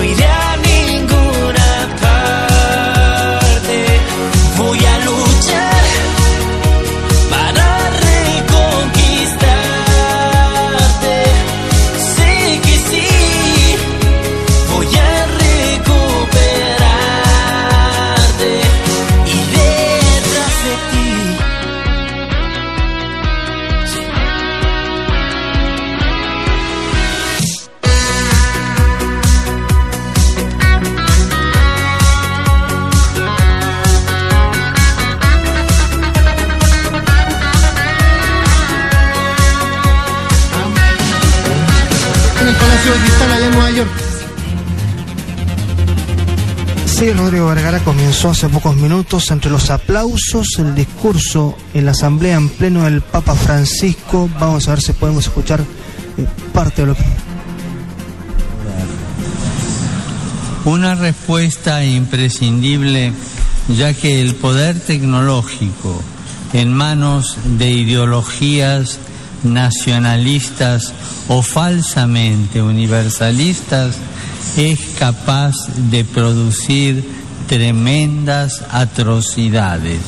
No iré Sí, Rodrigo Vergara comenzó hace pocos minutos entre los aplausos, el discurso en la asamblea en pleno del Papa Francisco. Vamos a ver si podemos escuchar eh, parte de lo que... Una respuesta imprescindible, ya que el poder tecnológico en manos de ideologías nacionalistas o falsamente universalistas es capaz de producir tremendas atrocidades.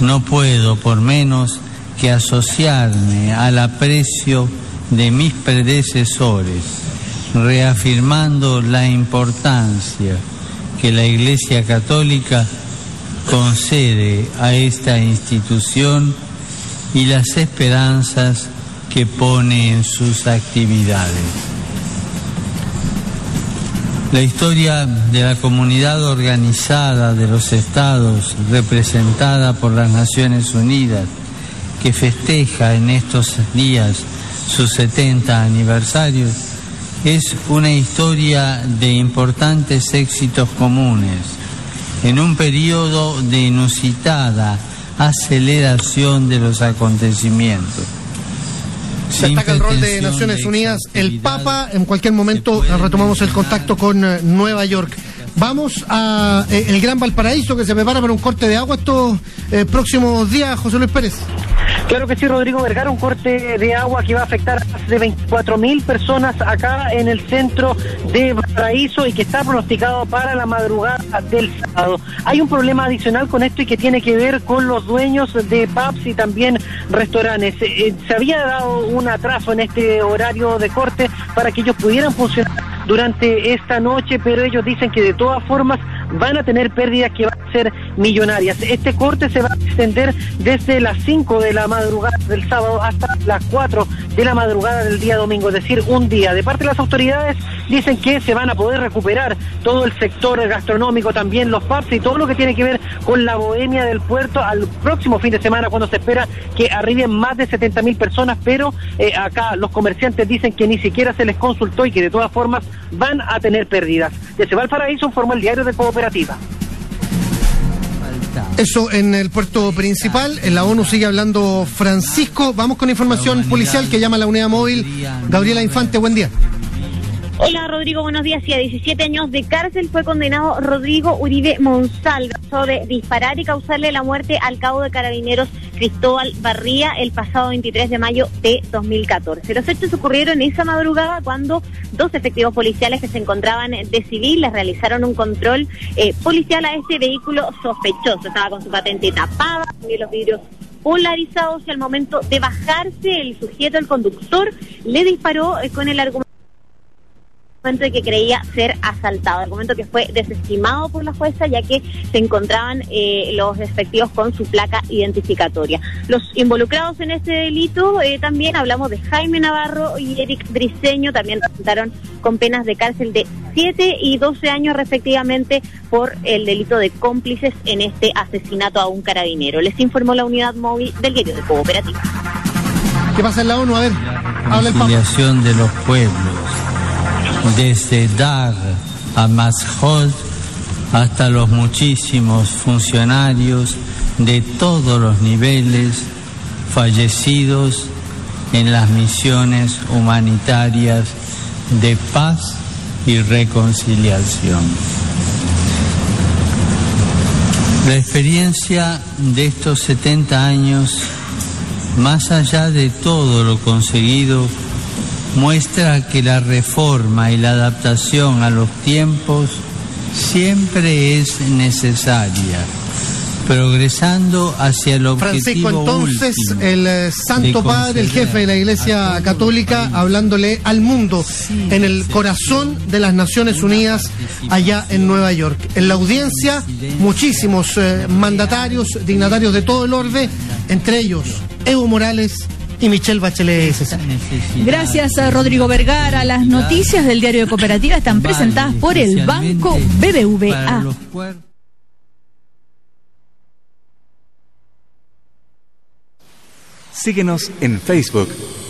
No puedo, por menos, que asociarme al aprecio de mis predecesores, reafirmando la importancia que la Iglesia Católica concede a esta institución y las esperanzas que pone en sus actividades. La historia de la comunidad organizada de los estados representada por las Naciones Unidas, que festeja en estos días sus 70 aniversarios, es una historia de importantes éxitos comunes en un periodo de inusitada aceleración de los acontecimientos. Destaca el rol de Naciones Unidas, el Papa. En cualquier momento puede retomamos el contacto con eh, Nueva York. Vamos a eh, el Gran Valparaíso que se prepara para un corte de agua estos eh, próximos días, José Luis Pérez. Claro que sí, Rodrigo Vergara, un corte de agua que va a afectar a más de 24 mil personas acá en el centro de Valparaíso y que está pronosticado para la madrugada del sábado. Hay un problema adicional con esto y que tiene que ver con los dueños de pubs y también restaurantes. Eh, eh, se había dado un atraso en este horario de corte para que ellos pudieran funcionar durante esta noche, pero ellos dicen que de todas formas van a tener pérdidas que van a ser millonarias. Este corte se va a extender desde las 5 de la madrugada del sábado hasta las 4 de la madrugada del día domingo, es decir, un día. De parte de las autoridades dicen que se van a poder recuperar todo el sector gastronómico, también los pubs y todo lo que tiene que ver con la bohemia del puerto al próximo fin de semana cuando se espera que arriben más de 70 mil personas, pero eh, acá los comerciantes dicen que ni siquiera se les consultó y que de todas formas van a tener pérdidas. Desde Valparaíso informó el diario de Cooperativa. Eso en el puerto principal. En la ONU sigue hablando Francisco. Vamos con información policial que llama a la unidad móvil. Gabriela Infante, buen día. Hola Rodrigo, buenos días. Y a 17 años de cárcel fue condenado Rodrigo Uribe Monsalve de disparar y causarle la muerte al cabo de carabineros Cristóbal Barría el pasado 23 de mayo de 2014. Los hechos ocurrieron esa madrugada cuando dos efectivos policiales que se encontraban de civil les realizaron un control eh, policial a este vehículo sospechoso. Estaba con su patente tapada, también los vidrios polarizados y al momento de bajarse el sujeto, el conductor, le disparó eh, con el argumento de que creía ser asaltado, argumento que fue desestimado por la jueza ya que se encontraban eh, los respectivos con su placa identificatoria. Los involucrados en este delito eh, también hablamos de Jaime Navarro y Eric Briceño, también resultaron con penas de cárcel de 7 y 12 años respectivamente por el delito de cómplices en este asesinato a un carabinero. Les informó la unidad móvil del diario de Cooperativa. ¿Qué pasa en la ONU? A ver, habla el de los pueblos. Desde Dar a Mashhot hasta los muchísimos funcionarios de todos los niveles fallecidos en las misiones humanitarias de paz y reconciliación. La experiencia de estos 70 años, más allá de todo lo conseguido, muestra que la reforma y la adaptación a los tiempos siempre es necesaria, progresando hacia el objetivo Francisco, entonces, último el eh, Santo Padre, el jefe de la Iglesia Católica, hablándole al mundo en el corazón de las Naciones Unidas, allá en Nueva York. En la audiencia, muchísimos eh, mandatarios, dignatarios de todo el orbe, entre ellos Evo Morales y Michelle Bachelet. César. Gracias a Rodrigo Vergara. Las noticias del diario de Cooperativa están presentadas por el Banco BBVA. Síguenos en Facebook,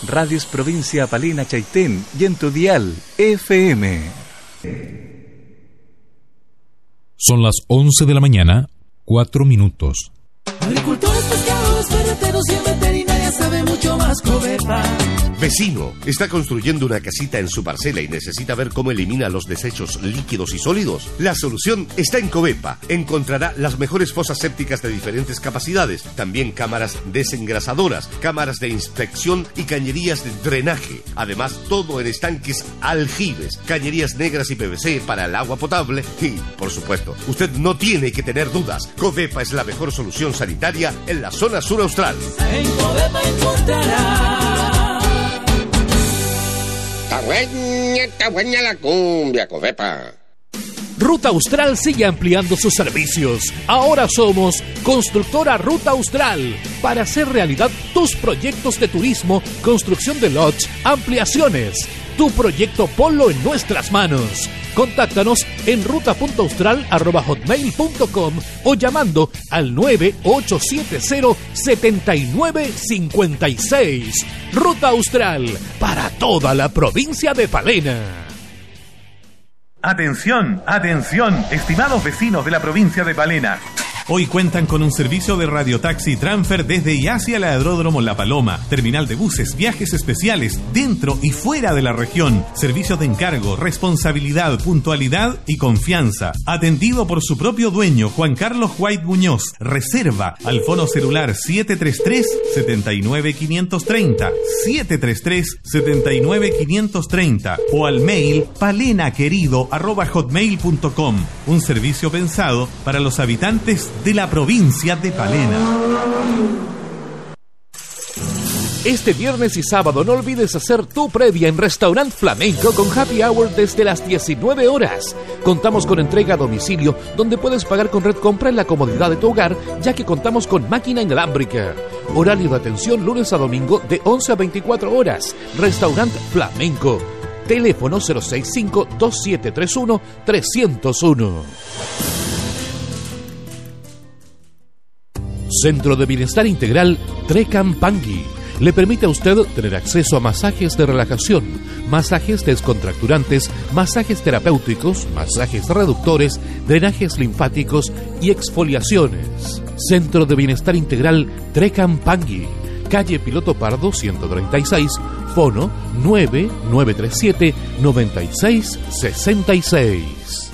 Radios Provincia Palena Chaitén y en tu dial FM. Son las 11 de la mañana, 4 minutos. Agricultores, ferreteros y sabe mucho más Covepa. Vecino, ¿está construyendo una casita en su parcela y necesita ver cómo elimina los desechos líquidos y sólidos? La solución está en Covepa. Encontrará las mejores fosas sépticas de diferentes capacidades, también cámaras desengrasadoras, cámaras de inspección y cañerías de drenaje. Además, todo en estanques aljibes, cañerías negras y PVC para el agua potable y, por supuesto, usted no tiene que tener dudas. Covepa es la mejor solución sanitaria en la zona sur austral. En Covepa encontrará está buena la cumbia, Covepa. Ruta Austral sigue ampliando sus servicios. Ahora somos Constructora Ruta Austral para hacer realidad tus proyectos de turismo, construcción de lots, ampliaciones. Tu proyecto ponlo en nuestras manos. Contáctanos en ruta.austral.com o llamando al 9870-7956. Ruta Austral para toda la provincia de Palena. Atención, atención, estimados vecinos de la provincia de Palena. Hoy cuentan con un servicio de radiotaxi transfer desde y hacia el aeródromo La Paloma, terminal de buses, viajes especiales dentro y fuera de la región, servicios de encargo, responsabilidad, puntualidad y confianza. Atendido por su propio dueño, Juan Carlos White Muñoz. Reserva al fono celular 733-79530, 733-79530 o al mail palenaquerido.hotmail.com. Un servicio pensado para los habitantes de la provincia de Palena. Este viernes y sábado no olvides hacer tu previa en Restaurant Flamenco con Happy Hour desde las 19 horas. Contamos con entrega a domicilio donde puedes pagar con red compra en la comodidad de tu hogar ya que contamos con máquina inalámbrica. Horario de atención lunes a domingo de 11 a 24 horas. Restaurant Flamenco. Teléfono 065-2731-301. Centro de Bienestar Integral Trecampangi le permite a usted tener acceso a masajes de relajación, masajes descontracturantes, masajes terapéuticos, masajes reductores, drenajes linfáticos y exfoliaciones. Centro de Bienestar Integral Trecampangi, calle Piloto Pardo 136, fono 9937 9666.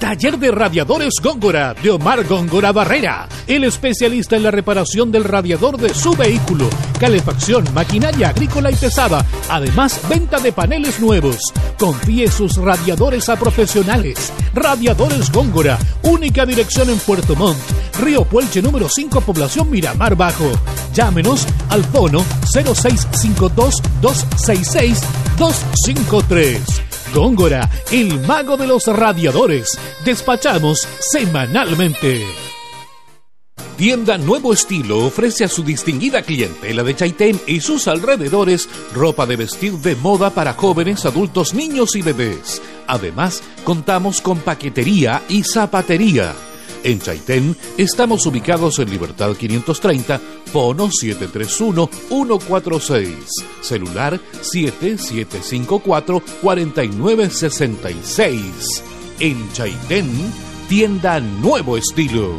Taller de Radiadores Góngora de Omar Góngora Barrera, el especialista en la reparación del radiador de su vehículo, calefacción, maquinaria agrícola y pesada, además venta de paneles nuevos. Confíe sus radiadores a profesionales. Radiadores Góngora, única dirección en Puerto Montt, Río Puelche número 5, población Miramar Bajo. Llámenos al fono 0652 266 253. Góngora, el mago de los radiadores. Despachamos semanalmente. Tienda Nuevo Estilo ofrece a su distinguida clientela de Chaitén y sus alrededores ropa de vestir de moda para jóvenes, adultos, niños y bebés. Además, contamos con paquetería y zapatería. En Chaitén estamos ubicados en Libertad 530, Fono 731-146, celular 7754-4966. En Chaitén, tienda Nuevo Estilo.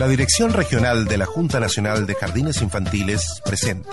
La Dirección Regional de la Junta Nacional de Jardines Infantiles presenta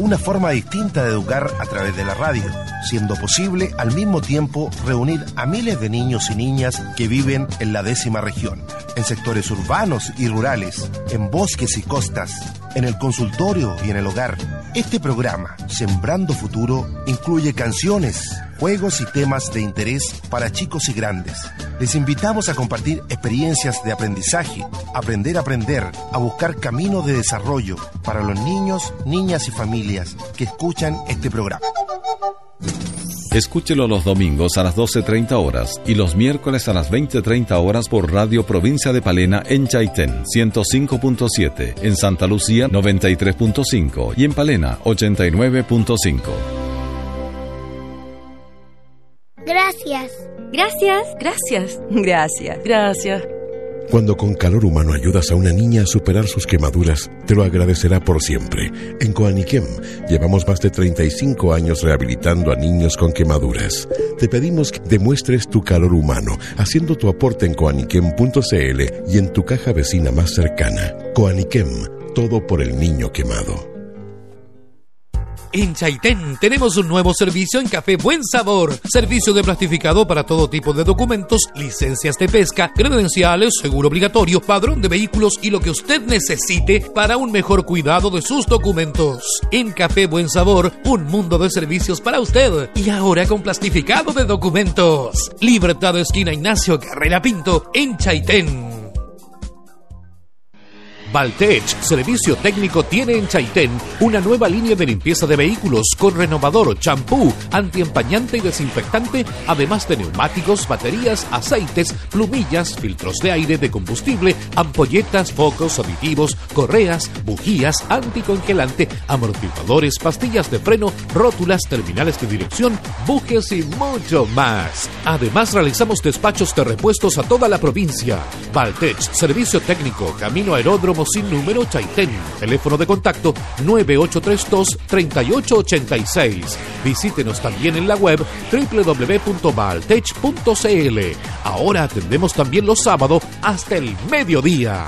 una forma distinta de educar a través de la radio, siendo posible al mismo tiempo reunir a miles de niños y niñas que viven en la décima región, en sectores urbanos y rurales, en bosques y costas, en el consultorio y en el hogar. Este programa, Sembrando Futuro, incluye canciones, juegos y temas de interés para chicos y grandes. Les invitamos a compartir experiencias de aprendizaje, aprender a aprender, a buscar camino de desarrollo para los niños, niñas y familias que escuchan este programa. Escúchelo los domingos a las 12.30 horas y los miércoles a las 20.30 horas por Radio Provincia de Palena en Chaitén 105.7, en Santa Lucía 93.5 y en Palena 89.5. Gracias. Gracias. Gracias. Gracias. Gracias. Cuando con calor humano ayudas a una niña a superar sus quemaduras, te lo agradecerá por siempre. En Coaniquem llevamos más de 35 años rehabilitando a niños con quemaduras. Te pedimos que demuestres tu calor humano haciendo tu aporte en coaniquem.cl y en tu caja vecina más cercana. Coaniquem, todo por el niño quemado. En Chaitén tenemos un nuevo servicio en Café Buen Sabor. Servicio de plastificado para todo tipo de documentos, licencias de pesca, credenciales, seguro obligatorio, padrón de vehículos y lo que usted necesite para un mejor cuidado de sus documentos. En Café Buen Sabor, un mundo de servicios para usted. Y ahora con plastificado de documentos. Libertad Esquina Ignacio Carrera Pinto, en Chaitén. Valtech, servicio técnico, tiene en Chaitén una nueva línea de limpieza de vehículos con renovador, champú, antiempañante y desinfectante, además de neumáticos, baterías, aceites, plumillas, filtros de aire, de combustible, ampolletas, focos, aditivos, correas, bujías, anticongelante, amortiguadores, pastillas de freno, rótulas, terminales de dirección, bujes y mucho más. Además, realizamos despachos de repuestos a toda la provincia. Valtech, servicio técnico, camino aeródromo sin número Chaitén. Teléfono de contacto 9832-3886. Visítenos también en la web www.baltech.cl. Ahora atendemos también los sábados hasta el mediodía.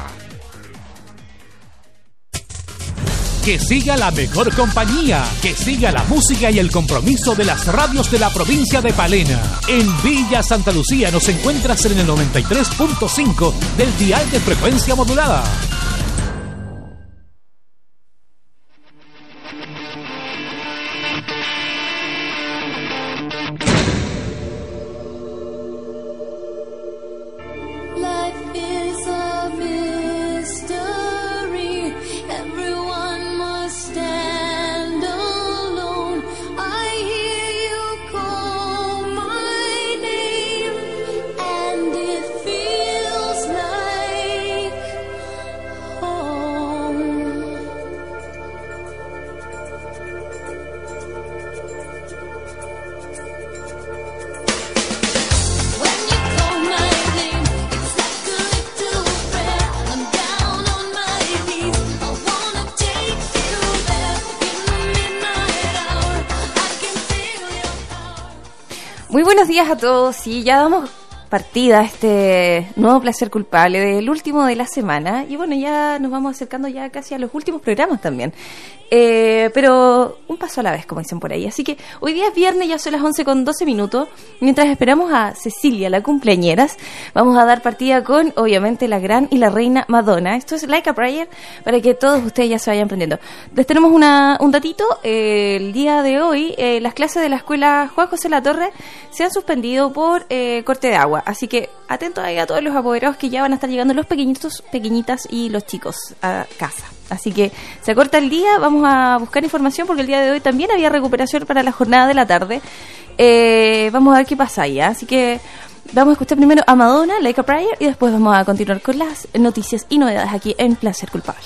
Que siga la mejor compañía, que siga la música y el compromiso de las radios de la provincia de Palena. En Villa Santa Lucía nos encuentras en el 93.5 del dial de frecuencia modulada. Buenos días a todos y ya damos partida a este nuevo placer culpable del último de la semana y bueno ya nos vamos acercando ya casi a los últimos programas también Eh, pero un paso a la vez como dicen por ahí. Así que hoy día es viernes ya son las 11 con 12 minutos. Mientras esperamos a Cecilia la cumpleañeras vamos a dar partida con obviamente la gran y la reina Madonna. Esto es Like a Prayer para que todos ustedes ya se vayan aprendiendo. Les tenemos una, un datito. Eh, el día de hoy eh, las clases de la escuela Juan José La Torre se han suspendido por eh, corte de agua. Así que atentos ahí a todos los apoderados que ya van a estar llegando los pequeñitos, pequeñitas y los chicos a casa. Así que se corta el día, vamos a buscar información porque el día de hoy también había recuperación para la jornada de la tarde. Eh, vamos a ver qué pasa ahí. ¿ah? Así que vamos a escuchar primero a Madonna, Like a Prayer, y después vamos a continuar con las noticias y novedades aquí en Placer Culpable.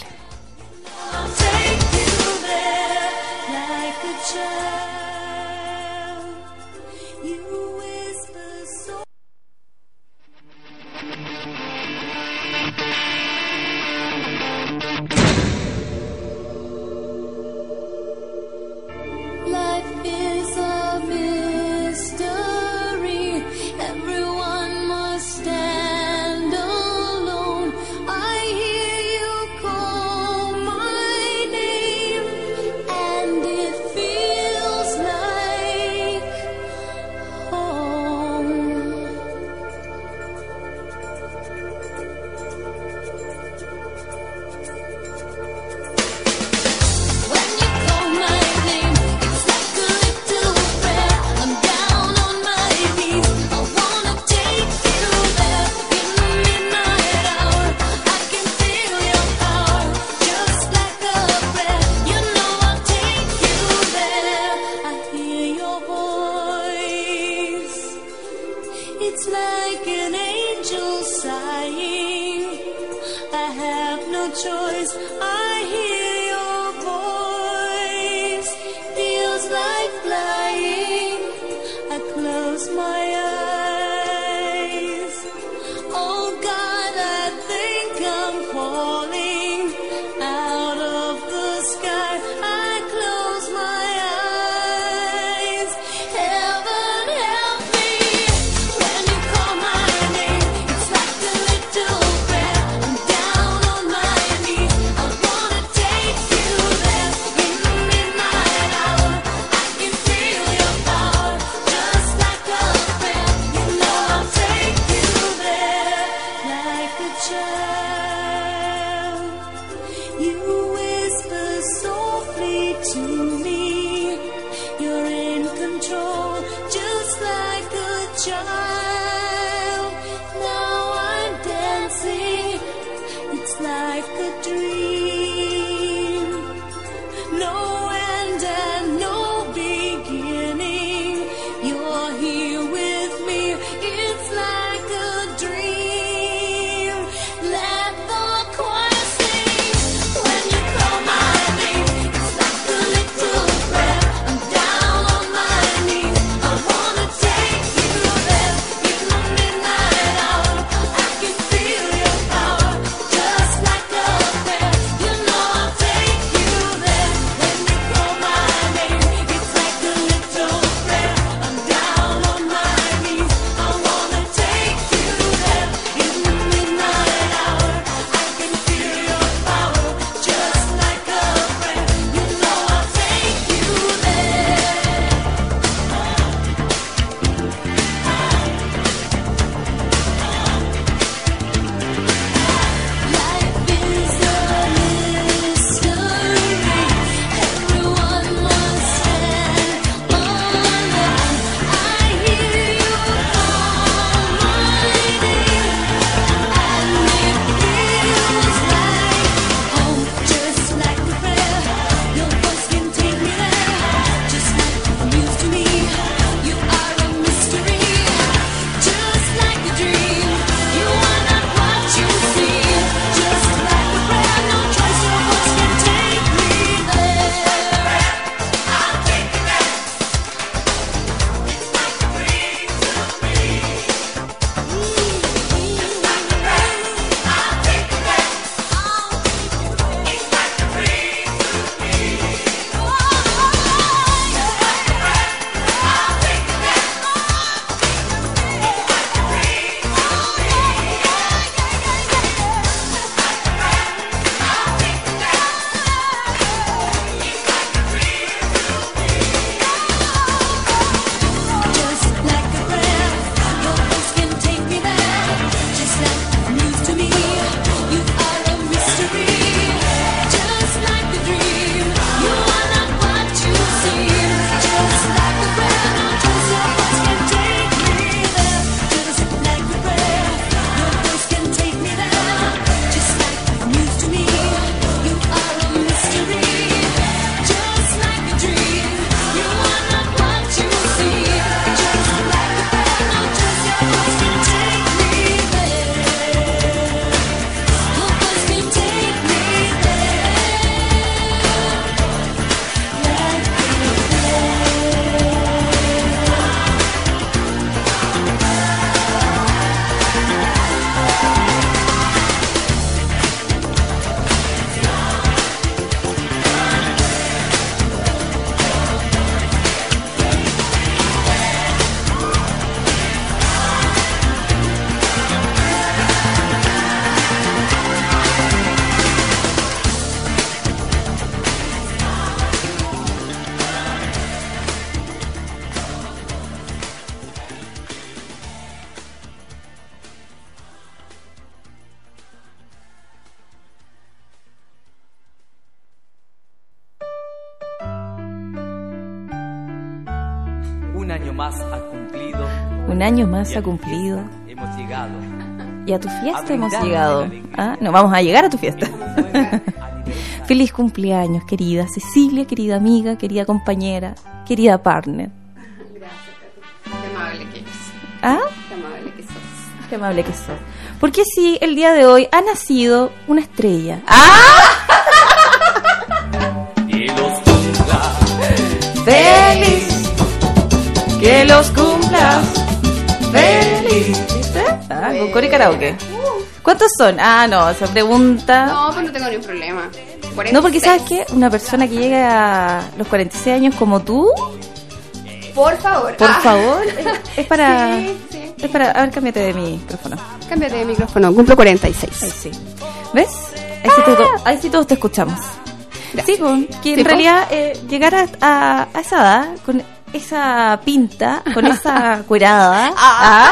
año más ha cumplido. Hemos llegado. Y a tu fiesta hemos llegado. ¿Ah? No, vamos a llegar a tu fiesta. Feliz cumpleaños, querida Cecilia, querida amiga, querida compañera, querida partner. Gracias, Qué amable que eres. ¿Ah? Qué amable que sos. Qué amable que sos. Porque sí, el día de hoy ha nacido una estrella. ¡Ah! Y los cumpla. Feliz. Que los cumplas. ¡Feliz! ¿Viste? Ah, con karaoke. ¿Cuántos son? Ah, no, esa pregunta. No, pues no tengo ningún problema. No, porque ¿sabes qué? Una persona que llega a los 46 años como tú, Por favor. por Ah. favor, es, para... Sí, sí. Es para... A ver, cámbiate de micrófono. Cámbiate de micrófono, cumplo 46. Ahí sí. ¿Ves? Ahí sí, todos, ahí sí todos te escuchamos. Sí, pues, que en realidad eh, llegar a, a- a esa edad con esa pinta, con esa cuerada, ¿ah?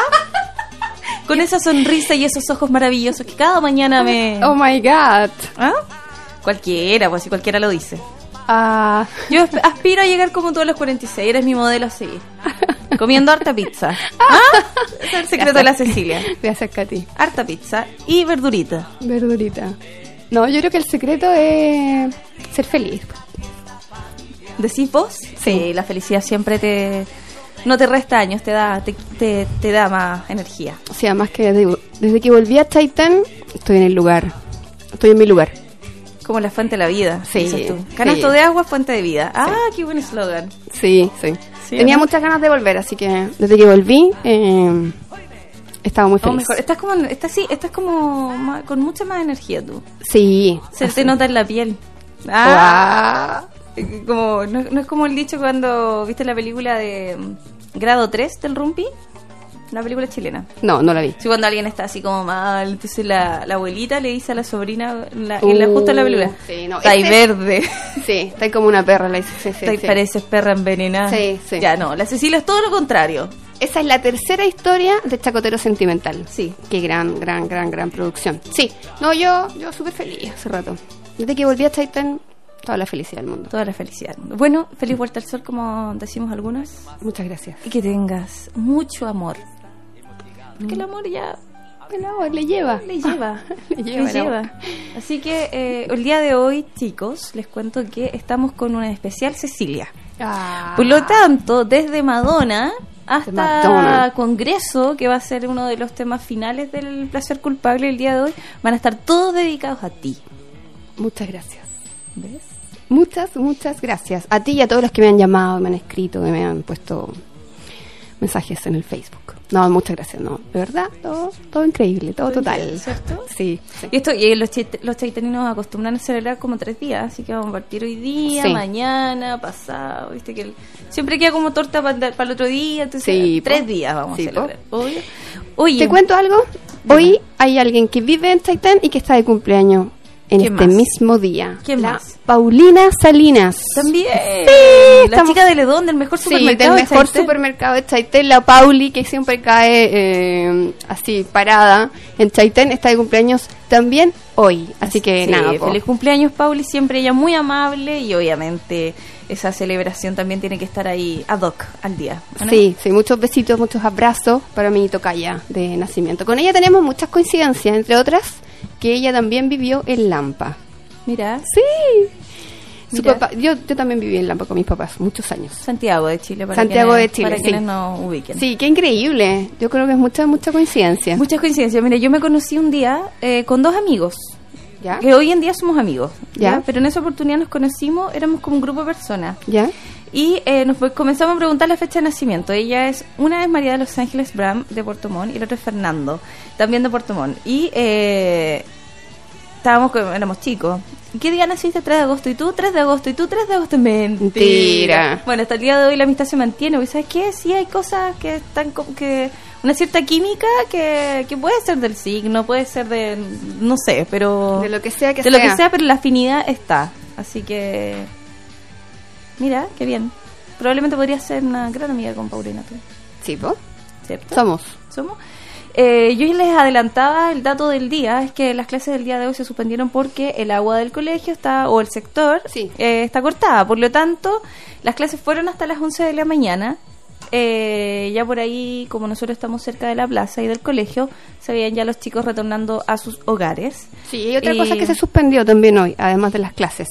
con esa sonrisa y esos ojos maravillosos que cada mañana me... Oh my god. ¿Ah? Cualquiera, pues si cualquiera lo dice. Ah. Yo asp- aspiro a llegar como tú a los 46, eres mi modelo a seguir. Comiendo harta pizza. ¿Ah? Es el secreto de la Cecilia. A ti. Harta pizza y verdurita. Verdurita. No, yo creo que el secreto es ser feliz. ¿Decís vos? Sí, la felicidad siempre te... No te resta años, te da, te, te, te da más energía. O sea, más que desde, desde que volví a Titan, estoy en el lugar. Estoy en mi lugar. Como la fuente de la vida, Sí, dices tú. Canasto sí. de agua, fuente de vida. Ah, qué buen eslogan. Sí, sí. Sí, Tenía muchas ganas de volver, así que desde que volví, eh, estaba muy feliz. mejor, estás como, estás, sí, estás como ma- con mucha más energía tú. Sí. Se así. te nota en la piel. Ah, como, no, no es como el dicho cuando viste la película de mm, Grado 3 del Rumpi, una película chilena. No, no la vi. Sí, cuando alguien está así como mal, entonces la, la abuelita le dice a la sobrina, la, en la justo en la película, Uh, sí, no, está ahí este es- verde, Sí, está ahí como una perra, la dice. Sí, sí, pareces perra envenenada. Sí, sí. Ya no, la Cecilia es todo lo contrario. Esa es la tercera historia de Chacotero Sentimental. Sí. Qué gran, gran, gran, gran producción. Sí. No, yo, yo súper feliz hace rato. Desde que volví a Titan, toda la felicidad del mundo. Toda la felicidad. Bueno, feliz vuelta al sol como decimos algunas. Muchas gracias. Y que tengas mucho amor. Porque el amor ya El amor le lleva. le lleva. Le lleva, le. Así que eh, el día de hoy, chicos, les cuento que estamos con una especial Cecilia. Ah. Por lo tanto, desde Madonna hasta Madonna. Congreso, que va a ser uno de los temas finales del placer culpable el día de hoy, van a estar todos dedicados a ti. Muchas gracias. ¿Ves? Muchas, muchas gracias. A ti y a todos los que me han llamado, me han escrito, que me han puesto mensajes en el Facebook. No, muchas gracias, no. De verdad, todo, todo increíble, todo total. ¿Cierto? Sí, sí. Y esto, y los, chait- los chaitaninos acostumbran a celebrar como tres días, así que vamos a partir hoy día, Sí. mañana, pasado, viste que el- siempre queda como torta para el otro día, entonces Sí, po. tres días vamos a celebrar. Obvio. Oye, ¿Te cuento algo? Hoy hay alguien que vive en Titan y que está de cumpleaños en ¿Quién este más? mismo día. ¿Quién La más? Paulina Salinas. También. Sí, la chica de Ledón, del mejor Sí, supermercado. del de mejor supermercado de Chaitén, la Pauli, que siempre cae eh, así parada en Chaitén, está de cumpleaños también hoy. Así que Sí, nada, po. feliz cumpleaños, Pauli. Siempre ella muy amable y obviamente esa celebración también tiene que estar ahí ad hoc al día. Sí, sí, muchos besitos, muchos abrazos para mi tocaya de nacimiento. Con ella tenemos muchas coincidencias, entre otras, que ella también vivió en Lampa. Mira, Sí. Su Mira. papá, yo, yo también viví en Lampa con mis papás, muchos años. Santiago de Chile. Para Santiago quienes- de Chile, Para sí. quienes no ubiquen. Sí, qué increíble. Yo creo que es mucha, mucha coincidencia. Muchas coincidencias. Mira, yo me conocí un día eh, con dos amigos. ¿Ya? Que hoy en día somos amigos. Ya. ¿ya? Pero en esa oportunidad nos conocimos, éramos como un grupo de personas. ¿Ya? Y eh, nos comenzamos a preguntar la fecha de nacimiento. Ella es, una es María de Los Ángeles Bram de Puerto Montt y la otra es Fernando, también de Puerto Montt. Y eh, estábamos, éramos chicos. ¿Y ¿Qué día naciste? 3 de agosto. ¿Y tú? 3 de agosto. ¿Y tú? 3 de agosto. Mentira. Bueno, hasta el día de hoy la amistad se mantiene. ¿Y sabes qué? Sí hay cosas que están como que... Una cierta química que, que puede ser del signo, puede ser de... No sé, pero... De lo que sea que de sea. lo que sea, pero la afinidad está. Así que... Mira, qué bien. Probablemente podría ser una gran amiga con Paulina. tú. Sí, ¿po? ¿Cierto? Somos. ¿Somos? Eh, yo les adelantaba el dato del día, es que las clases del día de hoy se suspendieron porque el agua del colegio está, o el sector, eh, está cortada. Por lo tanto, las clases fueron hasta las 11 de la mañana. Eh, ya por ahí, como nosotros estamos cerca de la plaza y del colegio, se veían ya los chicos retornando a sus hogares. Sí, y otra Y- cosa que se suspendió también hoy, además de las clases.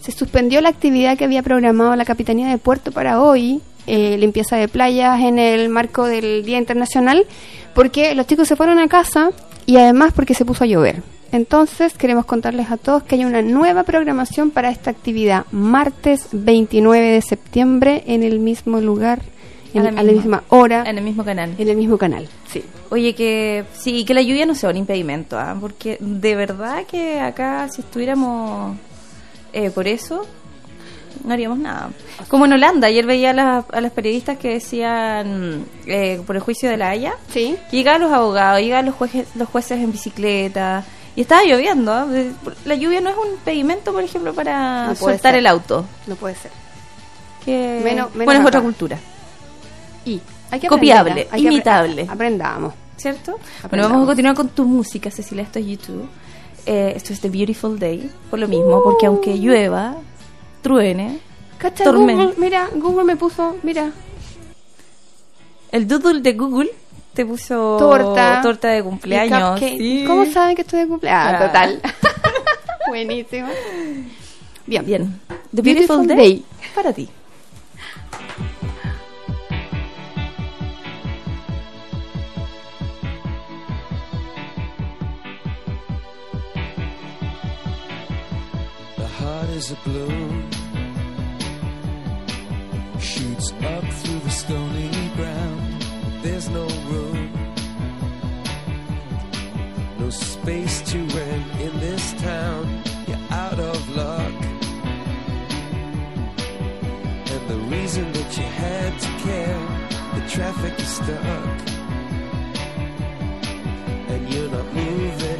Se suspendió la actividad que había programado la Capitanía de Puerto para hoy, eh, limpieza de playas en el marco del Día Internacional, porque los chicos se fueron a casa y además porque se puso a llover. Entonces queremos contarles a todos que hay una nueva programación para esta actividad, martes 29 de septiembre en el mismo lugar, en, A la a la misma hora, En el mismo canal. en el mismo canal. Sí. Oye, que sí, que la lluvia no sea un impedimento, ¿ah? porque de verdad que acá si estuviéramos eh, por eso, no haríamos nada. Como en Holanda, ayer veía a las, a las periodistas que decían eh, por el juicio de la Haya, sí. que llegaban los abogados, llegaban los jueces, los jueces en bicicleta, y estaba lloviendo. ¿ah? La lluvia no es un impedimento, por ejemplo, para No soltar el auto. No puede ser. Que, Menos- menos bueno, es otra cultura. Y hay que Copiable, que imitable. aprendamos. ¿Cierto? Bueno, Aprendamos. vamos a continuar con tu música, Cecilia. Esto es YouTube. Eh, esto es The Beautiful Day. Por lo mismo, porque aunque llueva, truene, Cacha, tormenta. Google, mira, Google me puso, mira, El doodle de Google te puso torta. torta de cumpleaños. Sí. ¿Cómo saben que estoy de cumpleaños? Ah, Ah. total. Buenísimo. Bien. Bien. The Beautiful, Beautiful Day, Day. para ti. Is a balloon, shoots up through the stony ground. There's no room, no space to rent in this town. You're out of luck, and the reason that you had to care, the traffic is stuck, and you're not moving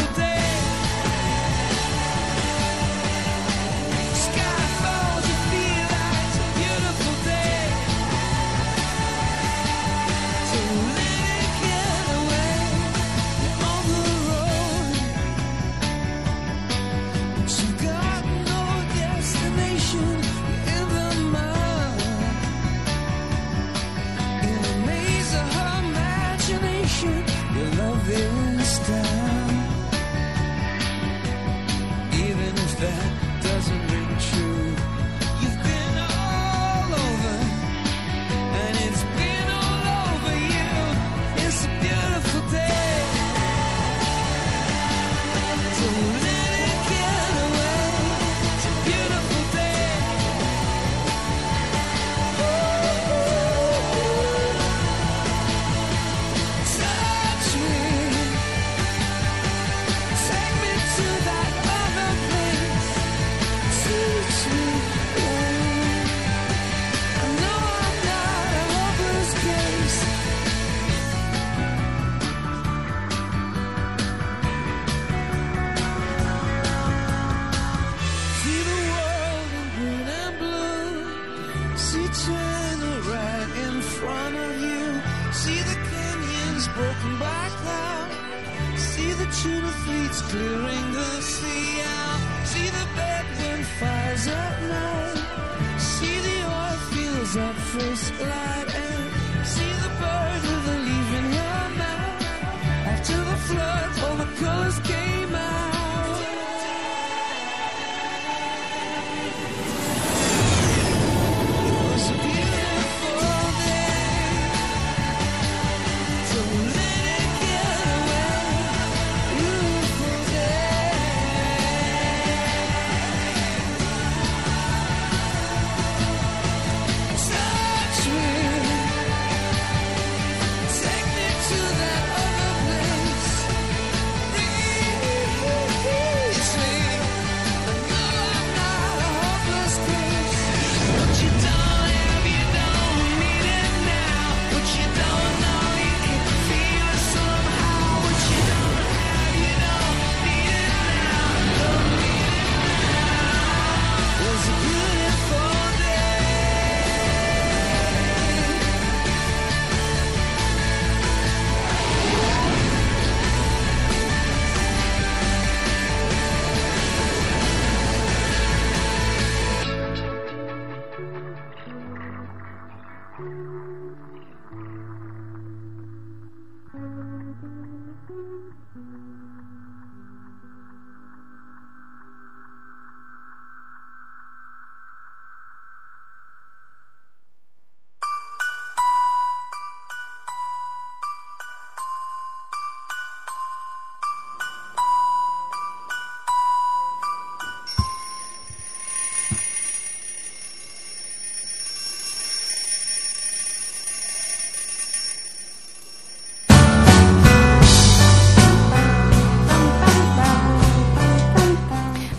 clearing the sea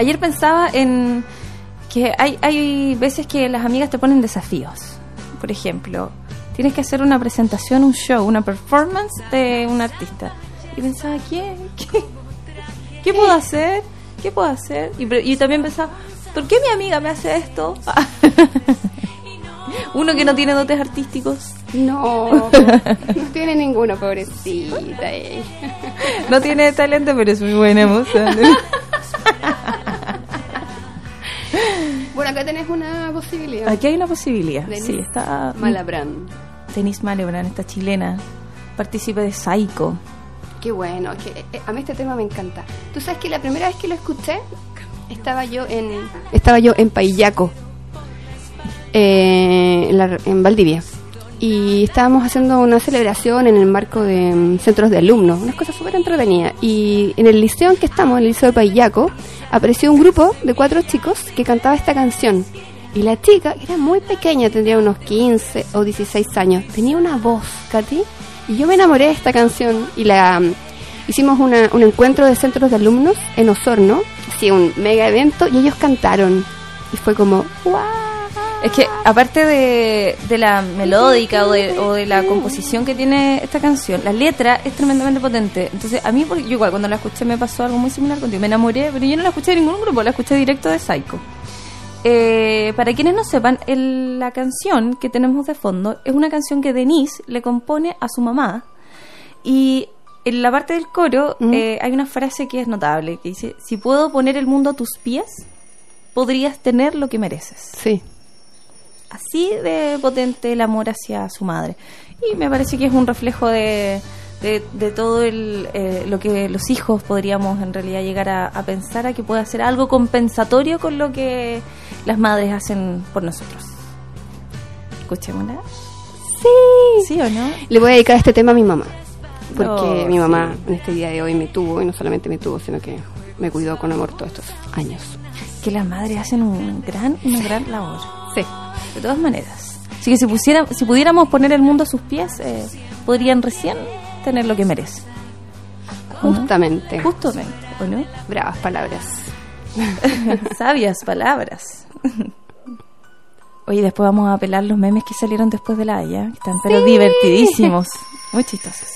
Ayer pensaba en que hay, hay veces que las amigas te ponen desafíos. Por ejemplo, tienes que hacer una presentación, un show, una performance de un artista. Y pensaba, ¿qué? ¿Qué, ¿Qué puedo hacer? ¿Qué puedo hacer? Y, y también pensaba, ¿por qué mi amiga me hace esto? Uno que no tiene dotes artísticos. No, no tiene ninguno, pobrecita. ella. No tiene talento, pero es muy buena moza. Acá tenés una posibilidad. Aquí hay una posibilidad. Denise Sí, está. Malabran. Denise Malebran, esta chilena, participe de Psycho. Qué bueno, que eh, a mí este tema me encanta. Tú sabes que la primera vez que lo escuché estaba yo en estaba yo en Paillaco, eh, en, la- en Valdivia, y estábamos haciendo una celebración en el marco de mm, centros de alumnos, unas cosas súper entretenidas. Y en el liceo en que estamos, en el liceo de Paillaco, apareció un grupo de cuatro chicos que cantaba esta canción. Y la chica, que era muy pequeña, tendría unos 15 o 16 años, tenía una voz, Katy, y yo me enamoré de esta canción y la mm, hicimos una- un encuentro de centros de alumnos en Osorno, así un mega evento, y ellos cantaron. Y fue como, ¡wow! Es que aparte de, de la melódica o de, o de la composición que tiene esta canción, la letra es tremendamente potente. Entonces, a mí, porque yo igual cuando la escuché me pasó algo muy similar contigo. Me enamoré, pero yo no la escuché de ningún grupo, la escuché directo de Psycho. Eh, para quienes no sepan, el- la canción que tenemos de fondo es una canción que Denise le compone a su mamá. Y en la parte del coro eh, hay una frase que es notable, que dice, si puedo poner el mundo a tus pies, podrías tener lo que mereces. Sí. Así de potente el amor hacia su madre. Y me parece que es un reflejo de, de, de todo el, eh, lo que los hijos podríamos en realidad llegar a, a pensar, a que pueda hacer algo compensatorio con lo que las madres hacen por nosotros. Escuchémosla. Sí. ¿Sí o no? Le voy a dedicar este tema a mi mamá. Porque Oh, mi mamá sí. en este día de hoy me tuvo, y no solamente me tuvo, sino que me cuidó con amor todos estos años. Que las madres hacen un gran, una gran labor. Sí. De todas maneras. Así que si, pusiera, si pudiéramos poner el mundo a sus pies, eh, podrían recién tener lo que merecen. Justamente. Justamente, ¿o no? Bravas palabras. Sabias palabras. Oye, después vamos a apelar los memes que salieron después de la Haya, que están pero Sí. divertidísimos, muy chistosos.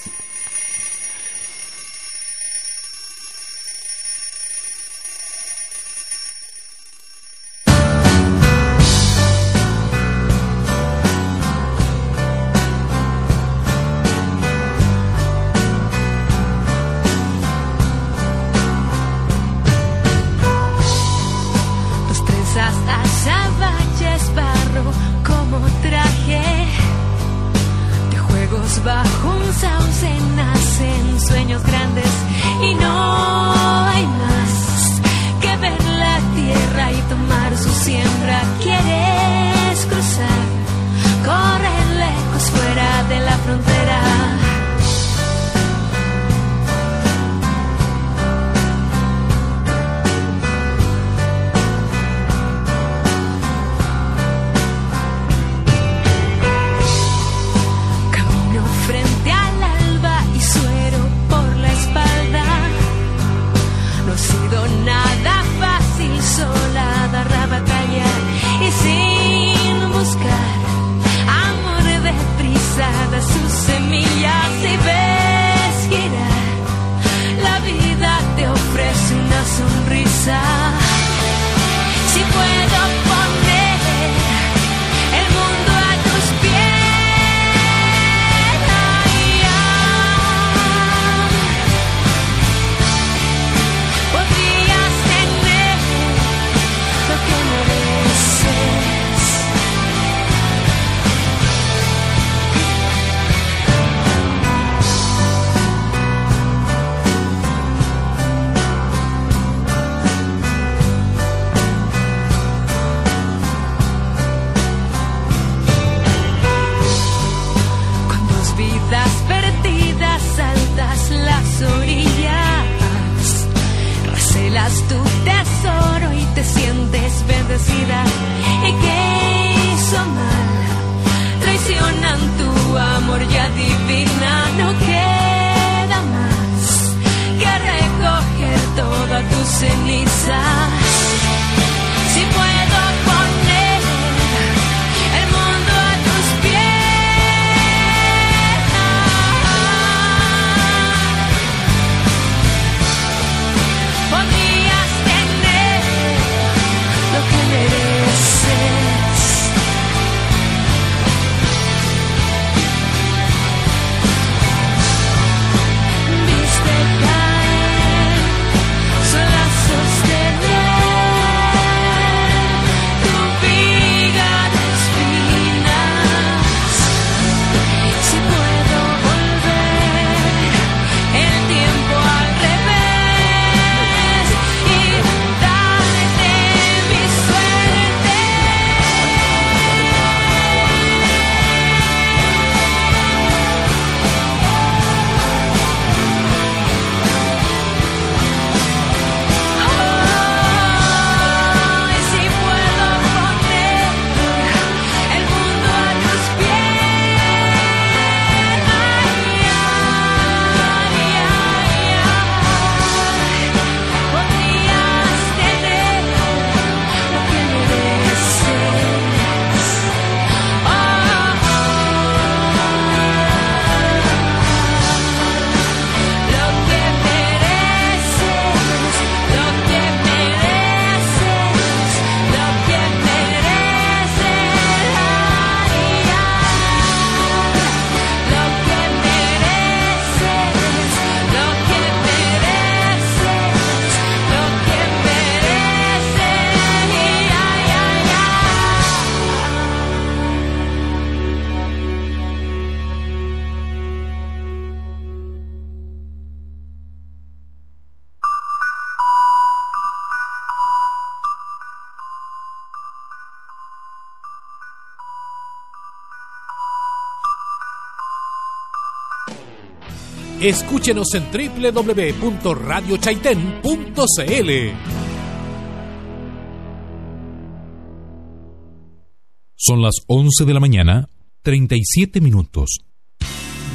Queda más que Escúchenos en www.radiochaitén.cl. Son las 11 de la mañana, 37 minutos.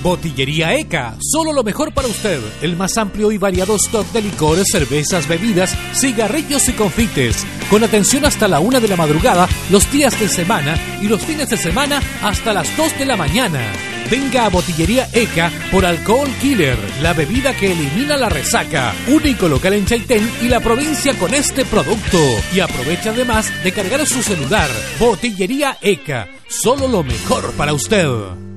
Botillería ECA, solo lo mejor para usted. El más amplio y variado stock de licores, cervezas, bebidas, cigarrillos y confites. Con atención hasta la una de la madrugada, los días de semana y los fines de semana hasta las 2 de la mañana. Venga a Botillería ECA por Alcohol Killer, la bebida que elimina la resaca. Único local en Chaitén y la provincia con este producto. Y aprovecha además de cargar su celular. Botillería ECA, solo lo mejor para usted.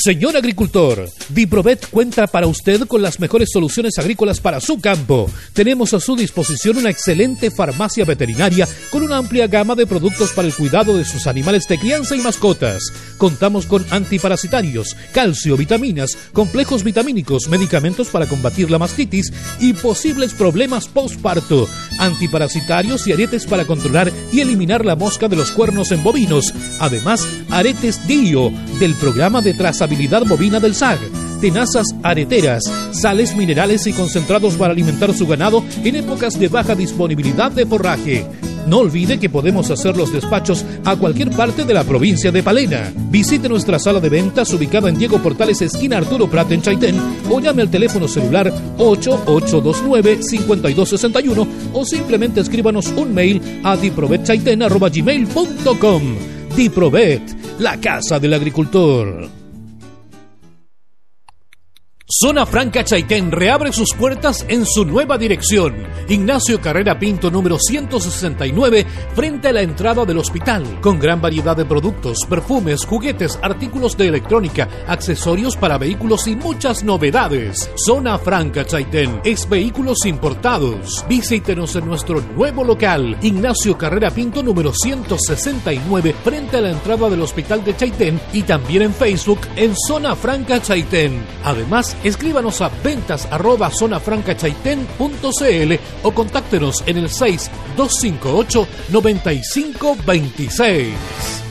Señor agricultor, Diprovet cuenta para usted con las mejores soluciones agrícolas para su campo. Tenemos a su disposición una excelente farmacia veterinaria con una amplia gama de productos para el cuidado de sus animales de crianza y mascotas. Contamos con antiparasitarios, calcio, vitaminas, complejos vitamínicos, medicamentos para combatir la mastitis y posibles problemas postparto, antiparasitarios y aretes para controlar y eliminar la mosca de los cuernos en bovinos. Además, aretes DIO del programa de trazabilidad bovina del SAG, tenazas areteras, sales minerales y concentrados para alimentar su ganado en épocas de baja disponibilidad de forraje. No olvide que podemos hacer los despachos a cualquier parte de la provincia de Palena. Visite nuestra sala de ventas ubicada en Diego Portales, esquina Arturo Prat en Chaitén, o llame al teléfono celular 8829-5261 o simplemente escríbanos un mail a diprovetchaitén.com. Diprovet, la casa del agricultor. Zona Franca Chaitén reabre sus puertas en su nueva dirección. Ignacio Carrera Pinto número 169 frente a la entrada del hospital, con gran variedad de productos, perfumes, juguetes, artículos de electrónica, accesorios para vehículos y muchas novedades. Zona Franca Chaitén es vehículos importados. Visítenos en nuestro nuevo local, Ignacio Carrera Pinto número 169 frente a la entrada del hospital de Chaitén y también en Facebook en Zona Franca Chaitén. Además, escríbanos a ventas arroba zonafrancachaitén.cl o contáctenos en el 6258 9526.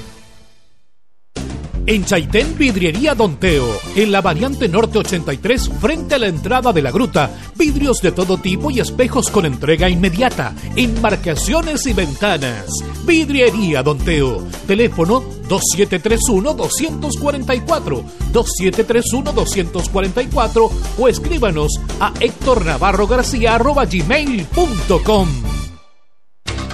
En Chaitén, Vidriería Don Teo, en la variante norte 83, frente a la entrada de la gruta. Vidrios de todo tipo y espejos con entrega inmediata. Embarcaciones y ventanas. Vidriería Don Teo. Teléfono 2731-244, 2731-244 o escríbanos a Héctor Navarro García gmail.com.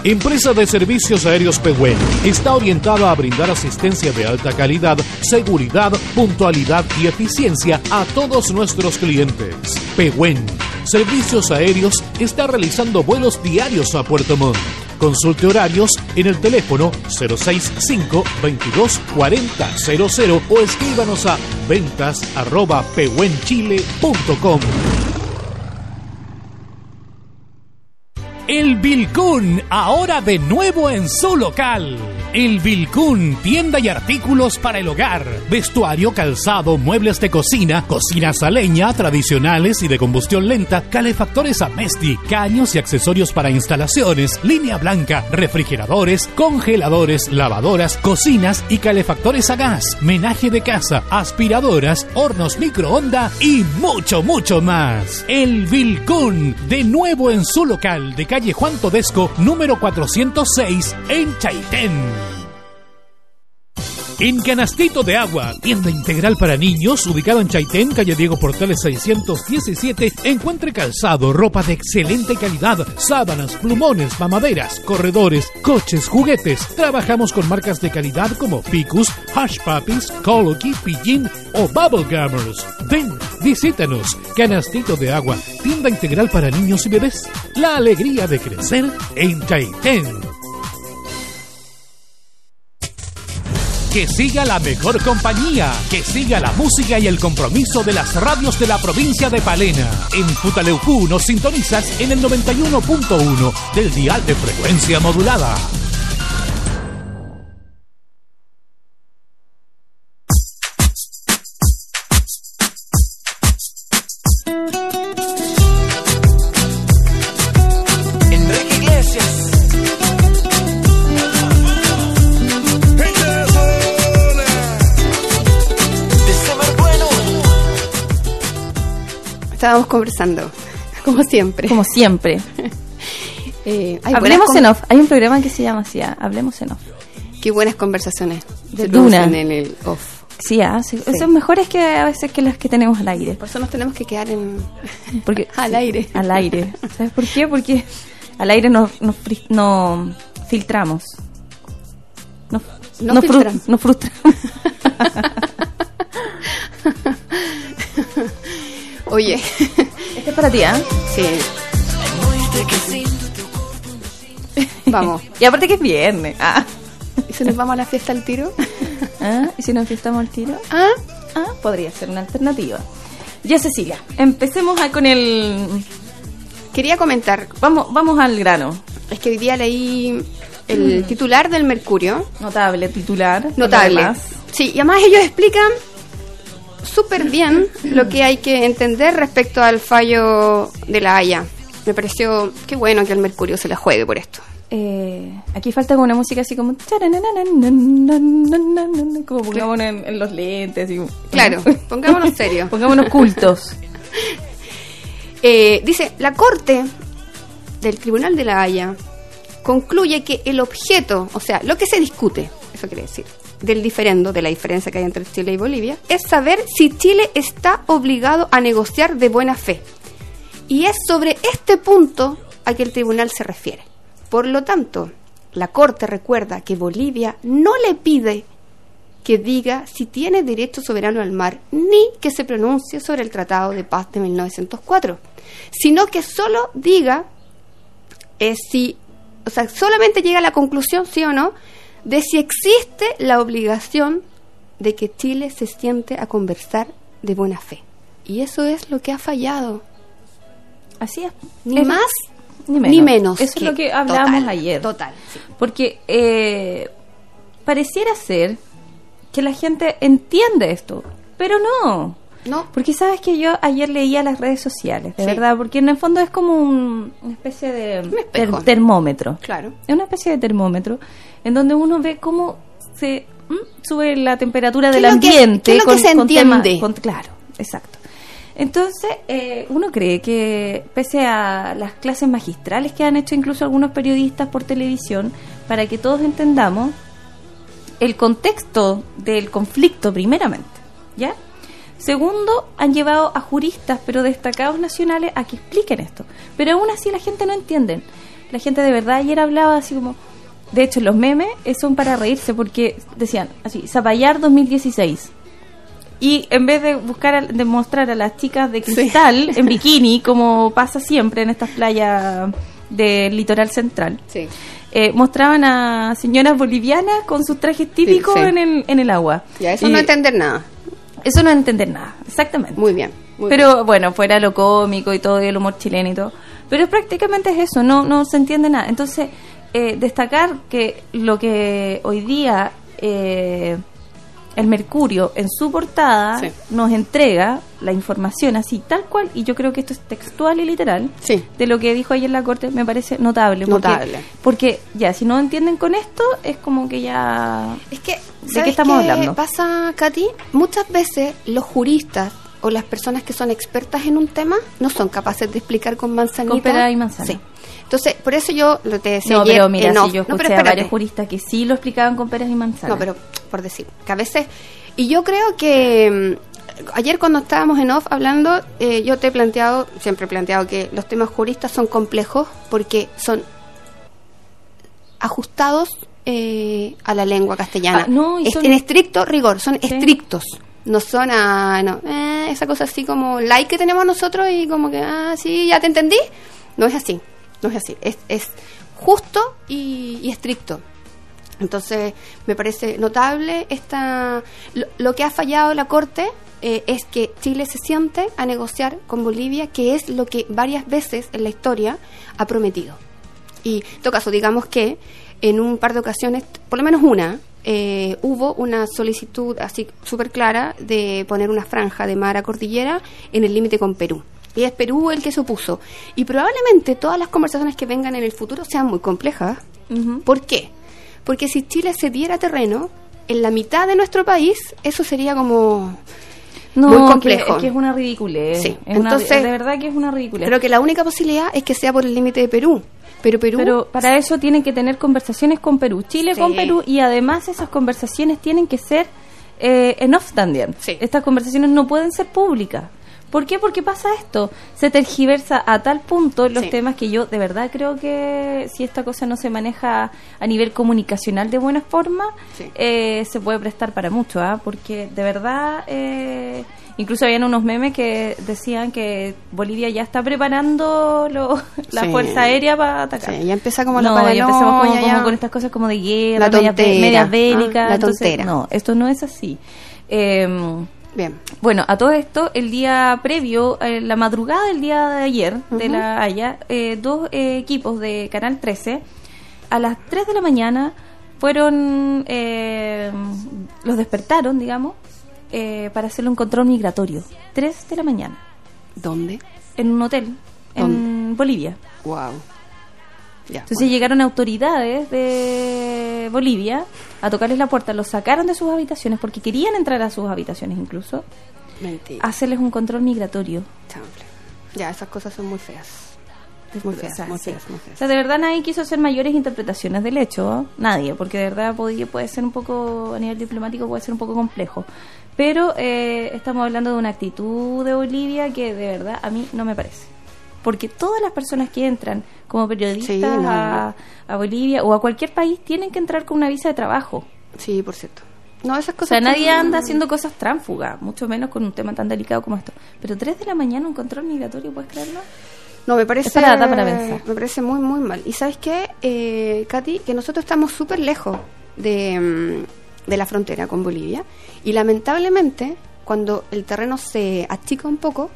Empresa de Servicios Aéreos Pehuen está orientada a brindar asistencia de alta calidad, seguridad, puntualidad y eficiencia a todos nuestros clientes. Pehuen Servicios Aéreos está realizando vuelos diarios a Puerto Montt. Consulte horarios en el teléfono 065 22 40 00 o escríbanos a ventas arroba pehuenchile.com. El Vilcún, ahora de nuevo en su local. El Vilcún, tienda y artículos para el hogar, vestuario, calzado, muebles de cocina, cocinas a leña, tradicionales y de combustión lenta, calefactores a Mesti, caños y accesorios para instalaciones, línea blanca, refrigeradores, congeladores, lavadoras, cocinas y calefactores a gas, menaje de casa, aspiradoras, hornos microonda y mucho, mucho más. El Vilcún, de nuevo en su local de calle Juan Todesco, número 406, en Chaitén. En Canastito de Agua, tienda integral para niños, ubicado en Chaitén, calle Diego Portales 617, encuentre calzado, ropa de excelente calidad, sábanas, plumones, mamaderas, corredores, coches, juguetes. Trabajamos con marcas de calidad como Picus, Hush Puppies, Colocky, Pillín o Bubblegummers. Ven, visítanos. Canastito de Agua, tienda integral para niños y bebés. La alegría de crecer en Chaitén. Que siga la mejor compañía, que siga la música y el compromiso de las radios de la provincia de Palena. En Futaleucú nos sintonizas en el 91.1 del dial de frecuencia modulada. Estábamos conversando, como siempre. Como siempre. Eh, Hablemos en off. Hay un programa que se llama así, ah, Hablemos en off. Qué buenas conversaciones De se Duna. en el off. Sí, ah, sí. Son mejores que a veces que las que tenemos al aire. Por eso nos tenemos que quedar en Porque, al aire. Al aire. ¿Sabes por qué? Porque al aire nos, nos, fri- no filtramos. Nos, No nos fru- nos frustramos. Oye, Este es para ti, ¿ah? sí. Vamos. Y aparte que es viernes. Ah. ¿Y si nos vamos a la fiesta al tiro? ¿Ah? ¿Y si nos fiestamos al tiro? ¿Ah? Ah, podría ser una alternativa. Ya, Cecilia, empecemos a- con el... Quería comentar, Vamos, vamos al grano. es que hoy día leí el titular del Mercurio. Notable titular. Notable. Sí, y además ellos explican súper bien lo que hay que entender respecto al fallo de la Haya. Me pareció que bueno que el Mercurio se la juegue por esto. eh, aquí falta una música así como... Como pongamos en, los lentes. Como- Claro, pongámonos serios. Pongámonos cultos. Eh, dice, la Corte del Tribunal de la Haya concluye que el objeto, o sea, lo que se discute, eso quiere decir, del diferendo, de la diferencia que hay entre Chile y Bolivia, es saber si Chile está obligado a negociar de buena fe. Y es sobre este punto a que el tribunal se refiere. Por lo tanto, la Corte recuerda que Bolivia no le pide que diga si tiene derecho soberano al mar, ni que se pronuncie sobre el Tratado de Paz de 1904, sino que solo diga eh, si, o sea, solamente llega a la conclusión, sí o no, de si existe la obligación de que Chile se siente a conversar de buena fe. Y eso es lo que ha fallado. Así es. Ni Es- más ni menos. ni menos. Eso es lo que hablábamos total, ayer. Total. sí. Porque eh, pareciera ser que la gente entiende esto, pero no. No. Porque sabes que yo ayer leía las redes sociales, de Sí. verdad, porque en el fondo es como un- una especie de ter- termómetro. Claro. Es una especie de termómetro en donde uno ve cómo se mm, sube la temperatura ¿Qué del que- ambiente. tema- con- claro, exacto. Entonces, eh, uno cree que pese a las clases magistrales que han hecho incluso algunos periodistas por televisión, para que todos entendamos el contexto del conflicto primeramente, ¿ya? Segundo, han llevado a juristas, pero destacados nacionales, a que expliquen esto. Pero aún así la gente no entiende. La gente de verdad ayer hablaba así como... De hecho, los memes eh, son para reírse porque decían así, Zapallar 2016. Y en vez de buscar, de mostrar a las chicas de cristal en bikini, como pasa siempre en estas playas del litoral central, Sí. eh, mostraban a señoras bolivianas con sus trajes típicos sí. En, el, en el agua. Ya, eso Y no entender nada. Eso no entender nada, exactamente. Muy bien. muy Pero bueno, fuera lo cómico y todo, y el humor chileno y todo. Pero prácticamente es eso, no, no se entiende nada. Entonces, eh, destacar que lo que hoy día eh, el Mercurio en su portada Sí. nos entrega la información así, tal cual, y yo creo que esto es textual y literal, Sí. de lo que dijo ayer la Corte, me parece notable. porque- Notable. Porque ya, si no entienden con esto, es como que ya... Es que, ¿De ¿sabes qué estamos qué hablando? pasa, Katy? Muchas veces los juristas o las personas que son expertas en un tema no son capaces de explicar con manzanita. Con pera y manzana. Sí. Entonces, por eso yo lo te decía No, ayer pero mira, en si yo No, pero escuché a varios juristas que sí lo explicaban con peras y manzanas. No, pero por decir, que a veces... Y yo creo que mm, ayer cuando estábamos en off hablando, eh, yo te he planteado, siempre he planteado que los temas juristas son complejos porque son ajustados eh, a la lengua castellana. Ah, no, Es- son- En estricto rigor, son Sí. estrictos. No son a, no, eh, esa cosa así como like que tenemos nosotros y como que, ah, sí, ya te entendí. No es así, no es así. Es, es justo y, estricto. Entonces, me parece notable esta lo, lo que ha fallado la Corte eh, es que Chile se siente a negociar con Bolivia, que es lo que varias veces en la historia ha prometido. Y en todo caso, digamos que en un par de ocasiones, por lo menos una, eh, hubo una solicitud así súper clara de poner una franja de mar a cordillera en el límite con Perú. Y es Perú el que se opuso. Y probablemente todas las conversaciones que vengan en el futuro sean muy complejas. ¿Por qué? Porque si Chile se diera terreno en la mitad de nuestro país, eso sería como No, muy que- complejo. es que es una ridiculez. Sí. Es una- Entonces, de verdad que es una ridiculez. Creo que la única posibilidad es que sea por el límite de Perú. Pero Perú. Pero para eso tienen que tener conversaciones con Perú, Chile Sí. con Perú y además esas conversaciones tienen que ser eh, en off también. Estas conversaciones no pueden ser públicas. ¿Por qué? Porque pasa esto. Se tergiversa a tal punto los Sí. temas que yo de verdad creo que si esta cosa no se maneja a nivel comunicacional de buena forma, eh, se puede prestar para mucho, ¿ah? Porque de verdad, eh, incluso habían unos memes que decían que Bolivia ya está preparando lo- la Sí. Fuerza Aérea para atacar. Sí, ya empieza como la no, ya empezamos como, paranoia, como ya. con estas cosas como de guerra, La media, ah, bélica. la entonces, tontera. no, esto no es así. Eh, Bien. Bueno, a todo esto, el día previo, eh, la madrugada del día de ayer, de la Haya, eh, dos eh, equipos de Canal 13, a las 3 de la mañana, fueron, eh, los despertaron, digamos, eh, para hacerle un control migratorio. 3 de la mañana. ¿Dónde? En un hotel, en Bolivia. Wow. Ya, Entonces llegaron autoridades de Bolivia a tocarles la puerta, los sacaron de sus habitaciones porque querían entrar a sus habitaciones incluso, Mentira. hacerles un control migratorio. Ya, esas cosas son muy feas. Muy feas, O sea, muy sí. feas, muy feas. O sea, de verdad nadie quiso hacer mayores interpretaciones del hecho, ¿no? nadie, porque de verdad podía, puede ser un poco, a nivel diplomático puede ser un poco complejo. Pero eh, estamos hablando de una actitud de Bolivia que de verdad a mí no me parece. Porque todas las personas que entran como periodistas Sí, no, a, a Bolivia o a cualquier país tienen que entrar con una visa de trabajo. Sí, por cierto. No, esas O cosas. sea, nadie anda haciendo cosas tránfugas, mucho menos con un tema tan delicado como esto. Pero 3 de la mañana un control migratorio, ¿puedes creerlo? No, me parece. Es para- para pensar. Me parece muy, muy mal. Y sabes qué, eh, Katy, que nosotros estamos súper lejos de, mm, de la frontera con Bolivia. Y lamentablemente, cuando el terreno se achica un poco,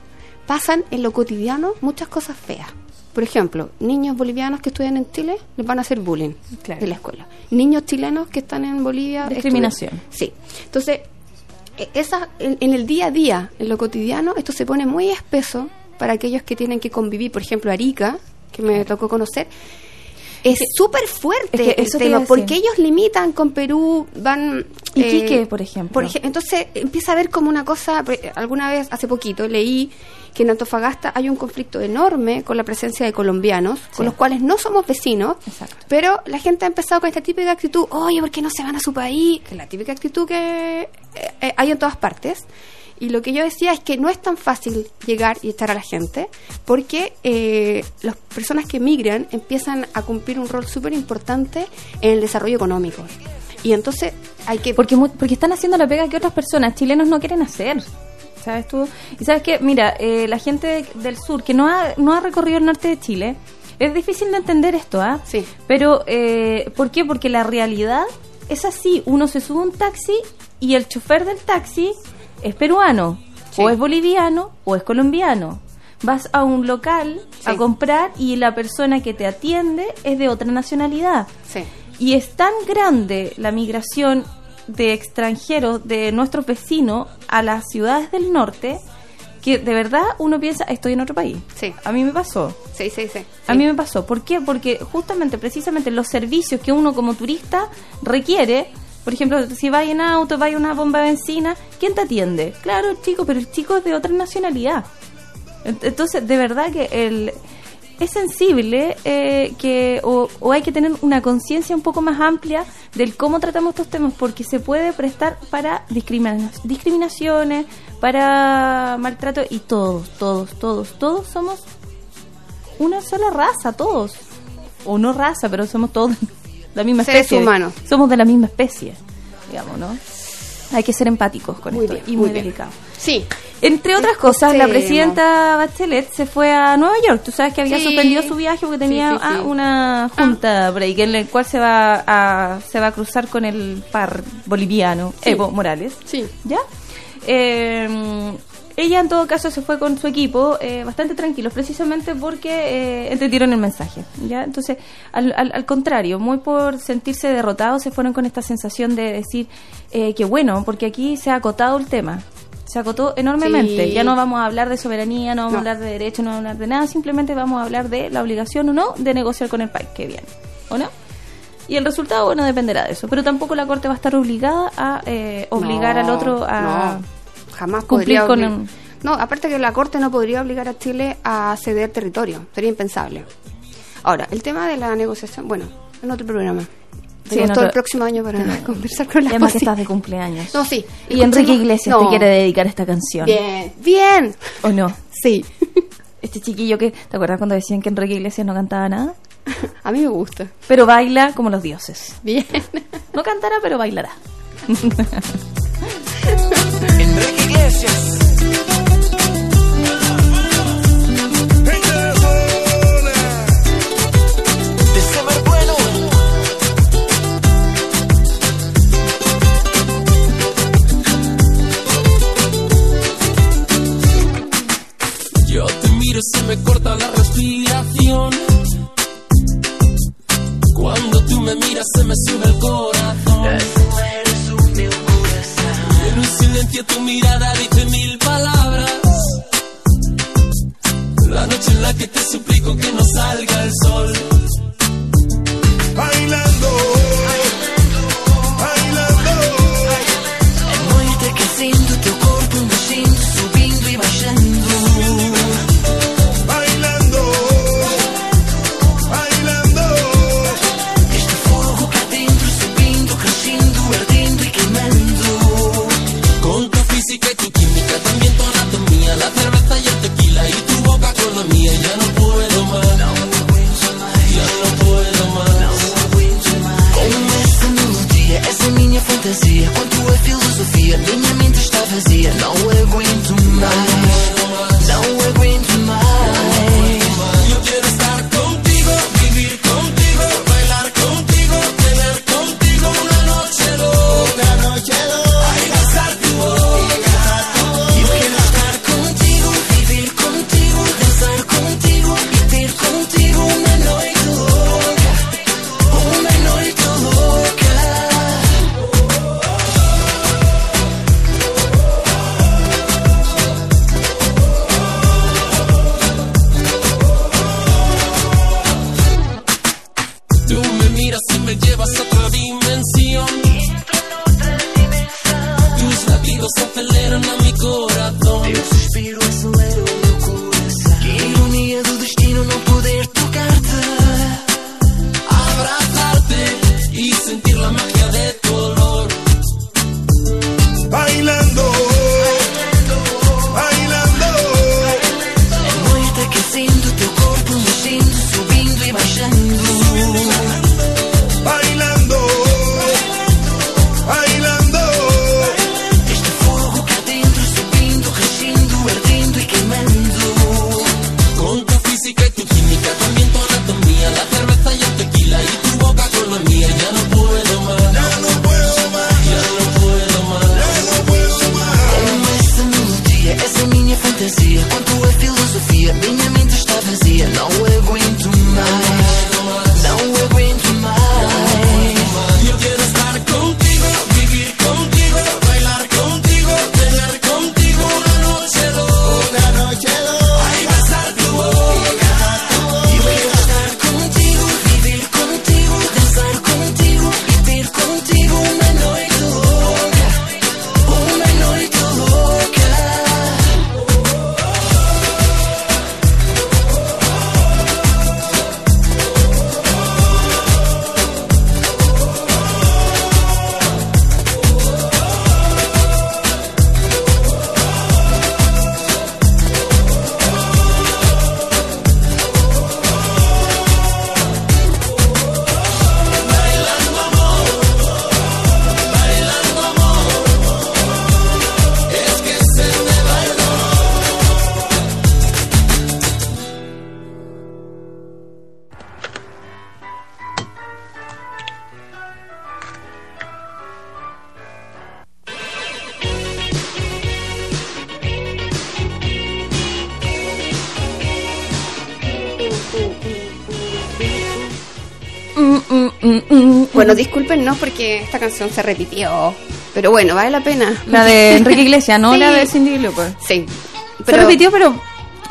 pasan en lo cotidiano muchas cosas feas. Por ejemplo, niños bolivianos que estudian en Chile les van a hacer bullying Claro. en la escuela. Niños chilenos que están en Bolivia. Discriminación. estudian- Sí. Entonces, e- esa, en, en el día a día, en lo cotidiano, esto se pone muy espeso para aquellos que tienen que convivir. Por ejemplo, Arica, que me tocó conocer, es súper fuerte es que el tema, porque ellos limitan con Perú, van... eh, Iquique, por ejemplo. por ej- entonces empieza a ver como una cosa, pre- alguna vez, hace poquito, leí que en Antofagasta hay un conflicto enorme con la presencia de colombianos, con los cuales no somos vecinos, pero la gente ha empezado con esta típica actitud, oye, ¿por qué no se van a su país? Que es la típica actitud que eh, eh, hay en todas partes. Y lo que yo decía es que no es tan fácil llegar y estar a la gente, porque eh, las personas que migran empiezan a cumplir un rol súper importante en el desarrollo económico. Y entonces hay que... Porque, porque están haciendo la pega que otras personas chilenos no quieren hacer. ¿Sabes tú? Y sabes que, mira, eh, la gente de- del sur que no ha, no ha recorrido el norte de Chile, es difícil de entender esto, ¿ah? Sí. Pero, eh, ¿por qué? Porque la realidad es así. Uno se sube a un taxi y el chofer del taxi es peruano, o es boliviano, o es colombiano. Vas a un local a comprar y la persona que te atiende es de otra nacionalidad. Sí. Y es tan grande la migración de extranjeros de nuestros vecinos a las ciudades del norte que de verdad uno piensa, estoy en otro país. Sí. A mí me pasó. Sí, sí, sí. A mí me pasó. ¿Por qué? Porque justamente, precisamente los servicios que uno como turista requiere, por ejemplo, si va en auto, va a una bomba de benzina, ¿quién te atiende? Claro, el chico, pero el chico es de otra nacionalidad. Ent- Entonces, de verdad que el es sensible eh, que o, o hay que tener una conciencia un poco más amplia del cómo tratamos estos temas porque se puede prestar para discrimina- discriminaciones, para maltrato y todos, todos, todos, todos somos una sola raza, todos. O no raza, pero somos todos la misma Seres especie. humanos. Somos de la misma especie, digamos, ¿no? Hay que ser empáticos con Muy esto bien, y muy muy, bien. delicado. Sí. Entre otras cosas, la presidenta Bachelet se fue a Nueva York. Tú sabes que había Sí. suspendido su viaje porque tenía Sí, ah, una junta break en el cual se va a se va a cruzar con el par boliviano. Evo Morales. Sí. ¿Ya? Eh, ella en todo caso se fue con su equipo eh, bastante tranquilos, precisamente porque eh, entendieron el mensaje. ¿ya? Entonces, al, al, al contrario, muy por sentirse derrotados, se fueron con esta sensación de decir eh, que bueno, porque aquí se ha acotado el tema. Se acotó enormemente. Sí. Ya no vamos a hablar de soberanía, no vamos No. a hablar de derecho, no vamos a hablar de nada, simplemente vamos a hablar de la obligación o no de negociar con el país que viene. ¿O no? Y el resultado, bueno, dependerá de eso. Pero tampoco la Corte va a estar obligada a eh, obligar No, al otro a, no. Jamás Cumplir podría... con un- No, aparte que la Corte no podría obligar a Chile a ceder territorio, sería impensable. Ahora, el tema de la negociación, bueno, en otro programa. Sí, todo el próximo año para conversar con la Además que estás de cumpleaños. No, sí. Y Enrique Iglesias No. te quiere dedicar esta canción. Bien, bien. ¿O no? Sí. Este chiquillo que, ¿te acuerdas cuando decían que Enrique Iglesias no cantaba nada? A mí me gusta. Pero baila como los dioses. Bien. No cantará, pero bailará. Iglesias. Se me corta la respiración. Cuando tú me miras se me sube el corazón. Silencio tu mirada dice mil palabras. La noche en la que te suplico que no salga el sol. Bailando. Minha fantasia. Quanto a filosofia, minha mente está vazia. Não aguento mais. No, porque esta canción se repitió. Pero bueno, vale la pena. La de Enrique Iglesias, no Sí. la de Cindy Lauper. Sí. Se repitió, pero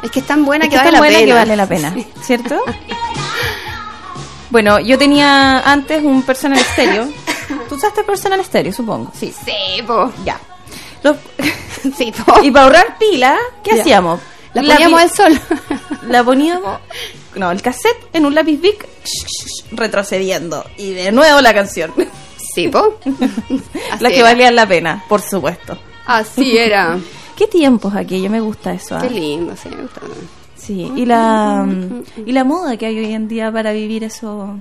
Es que es tan buena es que que vale tan la buena que vale la pena, ¿cierto? Bueno, yo tenía antes un personal estéreo. ¿Tú usaste personal estéreo, supongo? Sí. Sí, po. Ya. Los- Sí, Y para ahorrar pila, ¿qué Ya. hacíamos? La poníamos al sol. La poníamos, no, el cassette en un lápiz Bic, retrocediendo. Y de nuevo la canción. Sí, po. la que era. valían la pena, por supuesto. Así era. ¿Qué tiempos aquello? Me gusta eso. ¿ah? Qué lindo, sí, me gusta. Sí, y la, y la moda que hay hoy en día para vivir eso,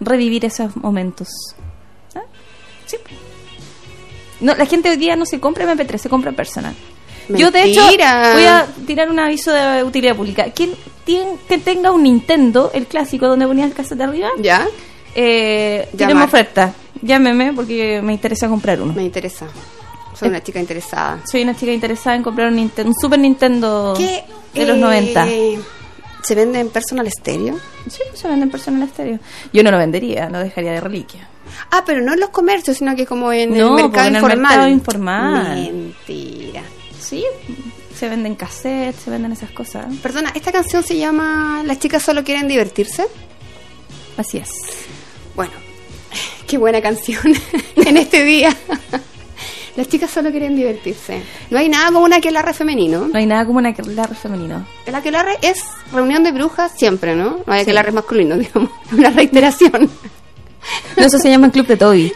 revivir esos momentos. ¿Ah? Sí. No, la gente hoy día no se compra MP3, se compra personal. Yo de hecho voy a tirar un aviso de utilidad pública. Quien, que tenga un Nintendo, el clásico donde ponía el cassette arriba, ¿Ya? eh, tenemos oferta. Llámeme porque me interesa comprar uno. Me interesa. Soy una chica interesada. Soy una chica interesada en comprar un, Nintendo, un Super Nintendo ¿Qué? de los eh, 90. ¿Se vende en personal stereo? Sí, se vende en personal estéreo. Yo no lo vendería, lo dejaría de reliquia. Ah, pero no en los comercios, sino que como en No, el mercado en el informal. mercado informal. Mentira. Sí, se venden cassettes, se venden esas cosas. Perdona, esta canción se llama Las chicas solo quieren divertirse. Así es. Bueno, qué buena canción en este día. Las chicas solo quieren divertirse. No hay nada como un aquelarre femenino. No hay nada como un aquelarre femenino. El aquelarre es reunión de brujas siempre, ¿no? No hay Sí. aquelarres masculinos, digamos. Una reiteración. No, eso se llama el Club de Toby.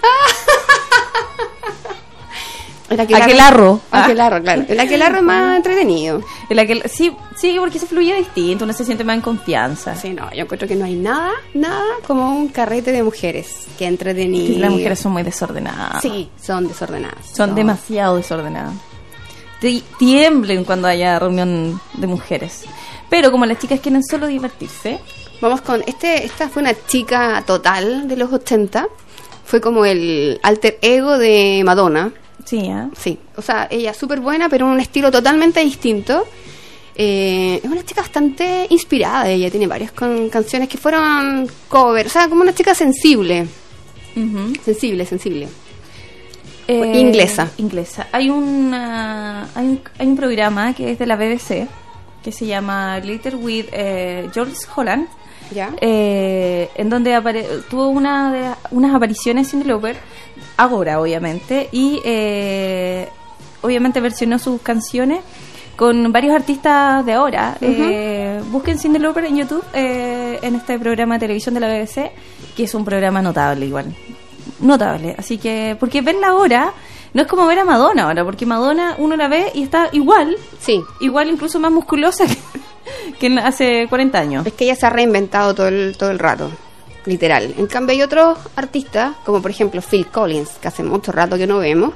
El Aquelarro. Aquelarro, claro. El aquelarro es más entretenido. El aquel- sí, sí, porque se fluye distinto, uno se siente más en confianza. Sí, no, yo encuentro que no hay nada, nada como un carrete de mujeres que entretenido. Las mujeres son muy desordenadas. Sí, son desordenadas. Son No. demasiado desordenadas. Ti- Tiemblen cuando haya reunión de mujeres. Pero como las chicas quieren solo divertirse, Vamos con este, esta fue una chica total de los 80. Fue como el alter ego de Madonna. Sí, ¿eh? Sí, o sea, ella súper buena, pero en un estilo totalmente distinto. Eh, es una chica bastante inspirada, ella tiene varias con canciones que fueron cover, o sea, como una chica sensible. Sensible, sensible. Eh, Inglesa. Inglesa. Hay, una, hay, un, hay un programa que es de la BBC que se llama Glitter with eh, George Holland. ¿Ya? eh, en donde tuvo una de, unas apariciones Cindy Lauper, ahora obviamente, y eh, obviamente versionó sus canciones con varios artistas de ahora. Eh, busquen Cindy Lauper en YouTube, eh, en este programa de televisión de la BBC, que es un programa notable igual. Notable. Así que, porque verla ahora no es como ver a Madonna ahora, porque Madonna uno la ve y está igual. Sí. Igual, incluso más musculosa que, hace 40 años. Es que ella se ha reinventado todo el, todo el rato, literal. En cambio hay otros artistas, como por ejemplo Phil Collins, que hace mucho rato que no vemos.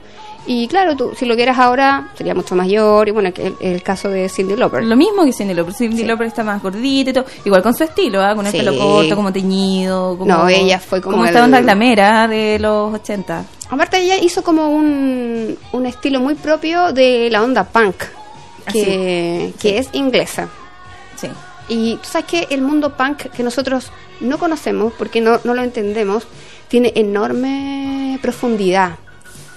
Y claro, tú, si lo quieras ahora, sería mucho mayor. Y bueno, que el, el caso de Cindy Lauper. Lo mismo que Cindy Lauper. Cindy Lauper está más gordita y todo. Igual con su estilo, ¿ah? Con el Sí. pelo corto, como teñido. Como, No, ella fue como esta el- onda glamera de los 80. Aparte ella hizo como un, un estilo muy propio de la onda punk, que, Así. que es inglesa. Sí. Y tú sabes que el mundo punk que nosotros no conocemos, porque no, no lo entendemos, tiene enorme profundidad.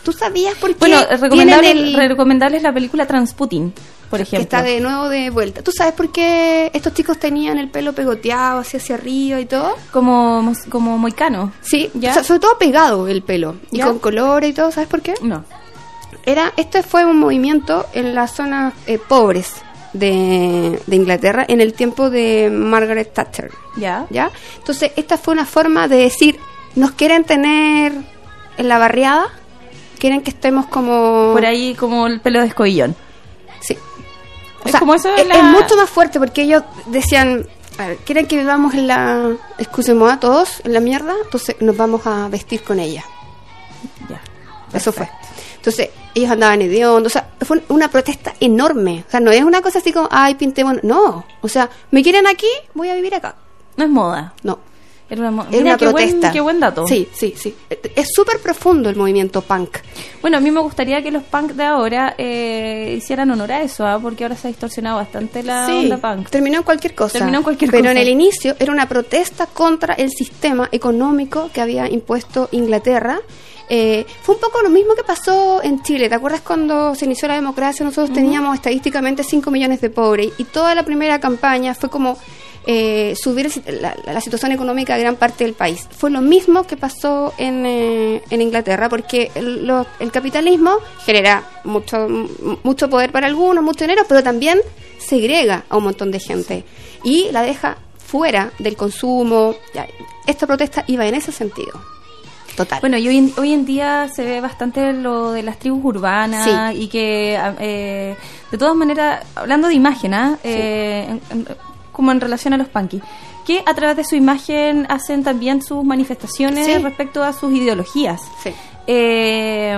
¿Tú sabías por qué Bueno, recomendable, el- recomendable es la película Transputin, por que ejemplo. está de nuevo de vuelta? ¿Tú sabes por qué estos chicos tenían el pelo pegoteado hacia hacia arriba y todo? Como, como moicano. Sí, ¿Ya? o sea, sobre todo pegado el pelo y ¿Ya? con colores y todo, ¿sabes por qué? No. Era, este fue un movimiento en las zonas eh, pobres de, de Inglaterra en el tiempo de Margaret Thatcher. ¿Ya? ¿Ya? Entonces, esta fue una forma de decir, nos quieren tener en la barriada, quieren que estemos como... Por ahí como el pelo de escobillón. Sí. O Es sea, como eso de es, la- es mucho más fuerte porque ellos decían, a ver, quieren que vivamos en la... Excusemos a todos, en la mierda, entonces nos vamos a vestir con ella. Ya. Eso fue. Entonces, ellos andaban hediondos, o sea, fue una protesta enorme. O sea, no es una cosa así como, ay, pintemos. No, o sea, me quieren aquí, voy a vivir acá. No es moda. No. Era una, qué buen- protesta. qué buen dato. Sí, sí, sí. Es súper profundo el movimiento punk. Bueno, a mí me gustaría que los punk de ahora eh, hicieran honor a eso, ¿ah? porque ahora se ha distorsionado bastante la Sí, onda punk. terminó en cualquier cosa. Terminó en cualquier Pero cosa. en el inicio era una protesta contra el sistema económico que había impuesto Inglaterra. Eh, fue un poco lo mismo que pasó en Chile. ¿Te acuerdas cuando se inició la democracia? Nosotros teníamos estadísticamente 5 millones de pobres y toda la primera campaña fue como eh, subir la, la situación económica de gran parte del país. Fue lo mismo que pasó en, eh, en Inglaterra, porque el, lo- el capitalismo genera mucho, mucho poder para algunos, mucho dinero, pero también segrega a un montón de gente y la deja fuera del consumo. Esta protesta iba en ese sentido. Total. Bueno, y hoy en, hoy en día se ve bastante lo de las tribus urbanas y que, a- eh, de todas maneras, hablando de imagen, ¿ah? Eh, en- en- como en relación a los punky, que a través de su imagen hacen también sus manifestaciones Sí. respecto a sus ideologías. Eh,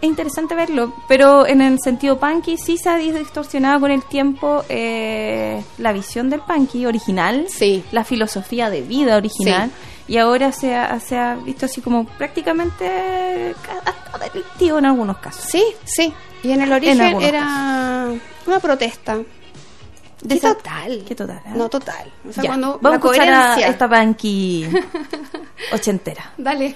es interesante verlo, pero en el sentido punky sí se ha distorsionado con el tiempo eh, la visión del punky original, la filosofía de vida original, y ahora se ha, se ha visto así como prácticamente hasta delictivo en algunos casos. Sí, sí. Y en el origen era una protesta. De ¿Qué esa- total? ¿Qué total? ah? No total. O sea, Ya, cuando Vamos la a escuchar a coherencia. esta punky ochentera. Dale.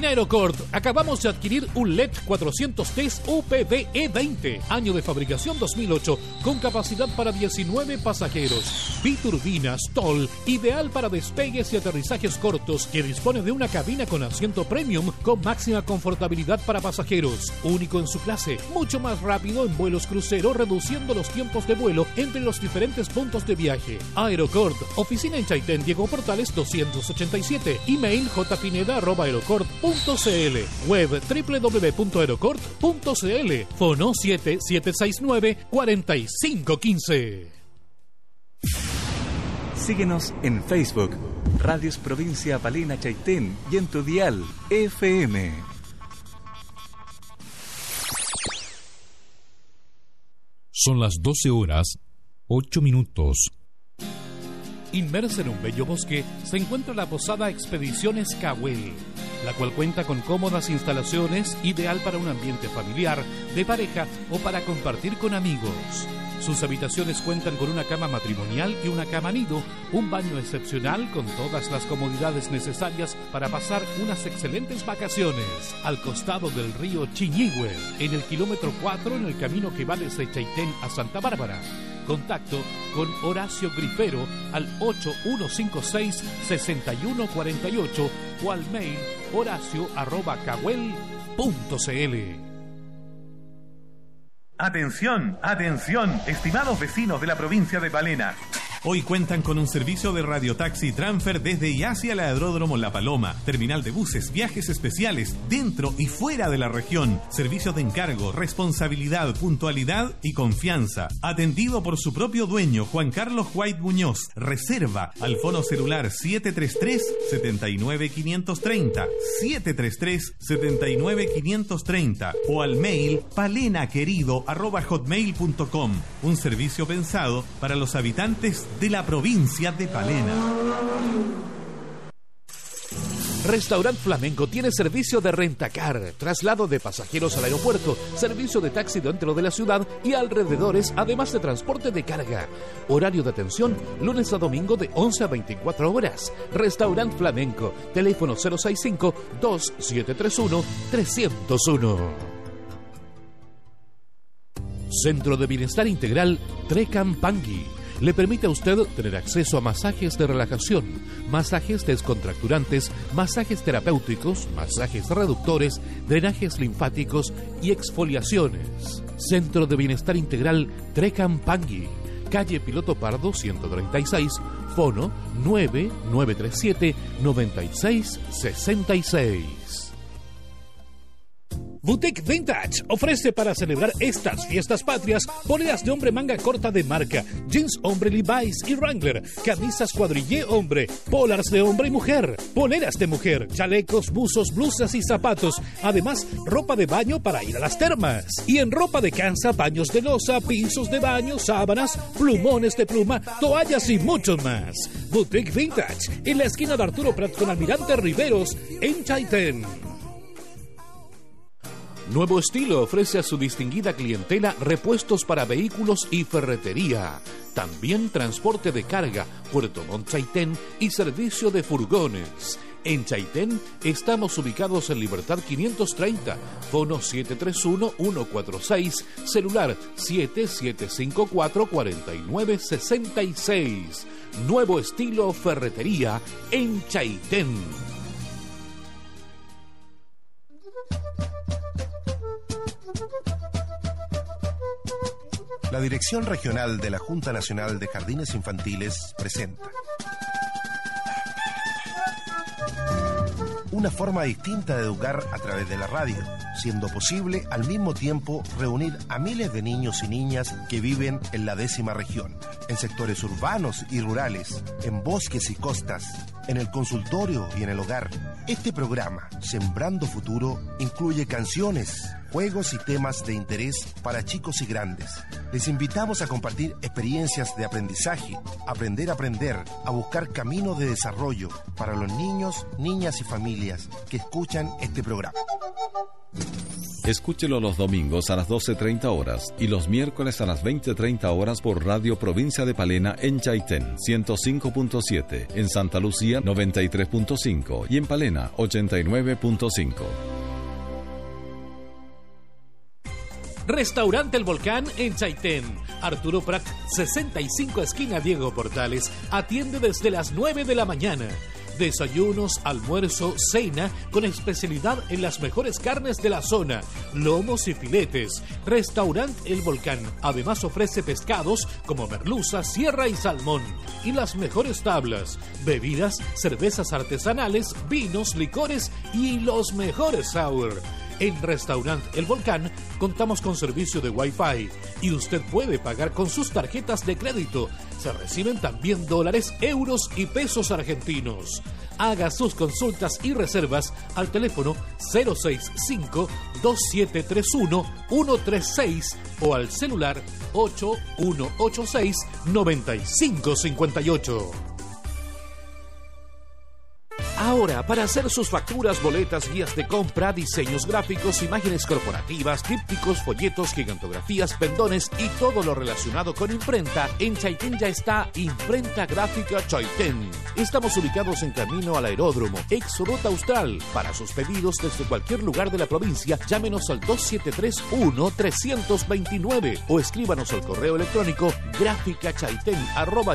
En Aerocort acabamos de adquirir un LED 400T UPDE20, año de fabricación 2008, con capacidad para 19 pasajeros. Biturbinas, TOL, ideal para despegues y aterrizajes cortos, que dispone de una cabina con asiento premium con máxima confortabilidad para pasajeros. Único en su clase, mucho más rápido en vuelos crucero, reduciendo los tiempos de vuelo entre los diferentes puntos de viaje. Aerocort, oficina en Chaitén, Diego Portales 287, email jpineda.aerocort.cl, web www.aerocort.cl, fono 7769-4515. Síguenos en Facebook, Radios Provincia Palena Chaitén y en tu dial FM. Son las 12 horas, 8 minutos. Inmersa en un bello bosque se encuentra la posada Expediciones Cahuel, la cual cuenta con cómodas instalaciones, ideal para un ambiente familiar, de pareja o para compartir con amigos. Sus habitaciones cuentan con una cama matrimonial y una cama nido, un baño excepcional con todas las comodidades necesarias para pasar unas excelentes vacaciones al costado del río Chiñihue, en el kilómetro 4 en el camino que va desde Chaitén a Santa Bárbara. Contacto con Horacio Grifero al 8156-6148 o al mail horacio.cahuel.cl. Atención, atención, estimados vecinos de la provincia de Palena. Hoy cuentan con un servicio de radiotaxi transfer desde y hacia el aeródromo La Paloma, terminal de buses, viajes especiales dentro y fuera de la región, servicios de encargo, responsabilidad, puntualidad y confianza. Atendido por su propio dueño, Juan Carlos White Muñoz. Reserva al fono celular 733-79530, 733-79530 o al mail palenaquerido.hotmail.com. Un servicio pensado para los habitantes de la provincia de Palena. Restaurant Flamenco tiene servicio de rentacar, traslado de pasajeros al aeropuerto, servicio de taxi dentro de la ciudad y alrededores, además de transporte de carga. Horario de atención, lunes a domingo de 11 a 24 horas. Restaurant Flamenco, teléfono 065-2731-301. Centro de Bienestar Integral Trecam Pangui le permite a usted tener acceso a masajes de relajación, masajes descontracturantes, masajes terapéuticos, masajes reductores, drenajes linfáticos y exfoliaciones. Centro de Bienestar Integral Trecam Pangui, calle Piloto Pardo 136, fono 9937 9666. Boutique Vintage ofrece para celebrar estas fiestas patrias poleras de hombre manga corta de marca, jeans hombre Levi's y Wrangler, camisas cuadrillé hombre, polars de hombre y mujer, poleras de mujer, chalecos, buzos, blusas y zapatos, además ropa de baño para ir a las termas. Y en ropa de cansa, baños de losa, pisos de baño, sábanas, plumones de pluma, toallas y mucho más. Boutique Vintage en la esquina de Arturo Prat con Almirante Riveros en Chaitén. Nuevo Estilo ofrece a su distinguida clientela repuestos para vehículos y ferretería. También transporte de carga, Puerto Montt Chaitén y servicio de furgones. En Chaitén estamos ubicados en Libertad 530, fono 731-146, celular 7754-4966. Nuevo Estilo Ferretería en Chaitén. La Dirección Regional de la Junta Nacional de Jardines Infantiles presenta. Una forma distinta de educar a través de la radio, siendo posible al mismo tiempo reunir a miles de niños y niñas que viven en la décima región, en sectores urbanos y rurales, en bosques y costas, en el consultorio y en el hogar. Este programa, Sembrando Futuro, incluye canciones, juegos y temas de interés para chicos y grandes. Les invitamos a compartir experiencias de aprendizaje, aprender a aprender, a buscar caminos de desarrollo para los niños, niñas y familias que escuchan este programa. Escúchelo los domingos a las 12.30 horas y los miércoles a las 20.30 horas por Radio Provincia de Palena en Chaitén 105.7, en Santa Lucía 93.5 y en Palena 89.5. Restaurante El Volcán en Chaitén. Arturo Prat, 65 esquina Diego Portales. Atiende desde las 9 de la mañana. Desayunos, almuerzo, cena, con especialidad en las mejores carnes de la zona, lomos y filetes. Restaurant El Volcán además ofrece pescados como merluza, sierra y salmón. Y las mejores tablas, bebidas, cervezas artesanales, vinos, licores y los mejores sour. En Restaurant El Volcán contamos con servicio de Wi-Fi y usted puede pagar con sus tarjetas de crédito. Se reciben también dólares, euros y pesos argentinos. Haga sus consultas y reservas al teléfono 065-2731-136 o al celular 8186-9558. Ahora, para hacer sus facturas, boletas, guías de compra, diseños gráficos, imágenes corporativas, trípticos, folletos, gigantografías, pendones y todo lo relacionado con imprenta, en Chaitén ya está Imprenta Gráfica Chaitén. Estamos ubicados en camino al aeródromo, ex austral. Para sus pedidos desde cualquier lugar de la provincia, llámenos al 2731-329 o escríbanos al correo electrónico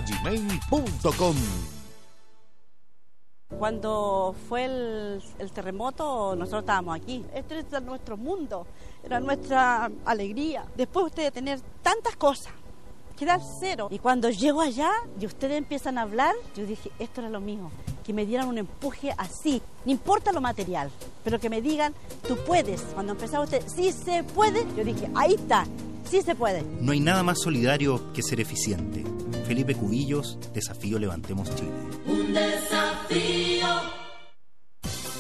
gmail.com Cuando fue el, terremoto, nosotros estábamos aquí. Este era nuestro mundo, era nuestra alegría. Después usted de tener tantas cosas, quedar cero. Y cuando llego allá y ustedes empiezan a hablar, yo dije, esto era lo mío. Que me dieran un empuje así, no importa lo material, pero que me digan, tú puedes. Cuando empezaba usted, sí se puede, yo dije, ahí está, sí se puede. No hay nada más solidario que ser eficiente. Felipe Cubillos, Desafío Levantemos Chile. Un desafío.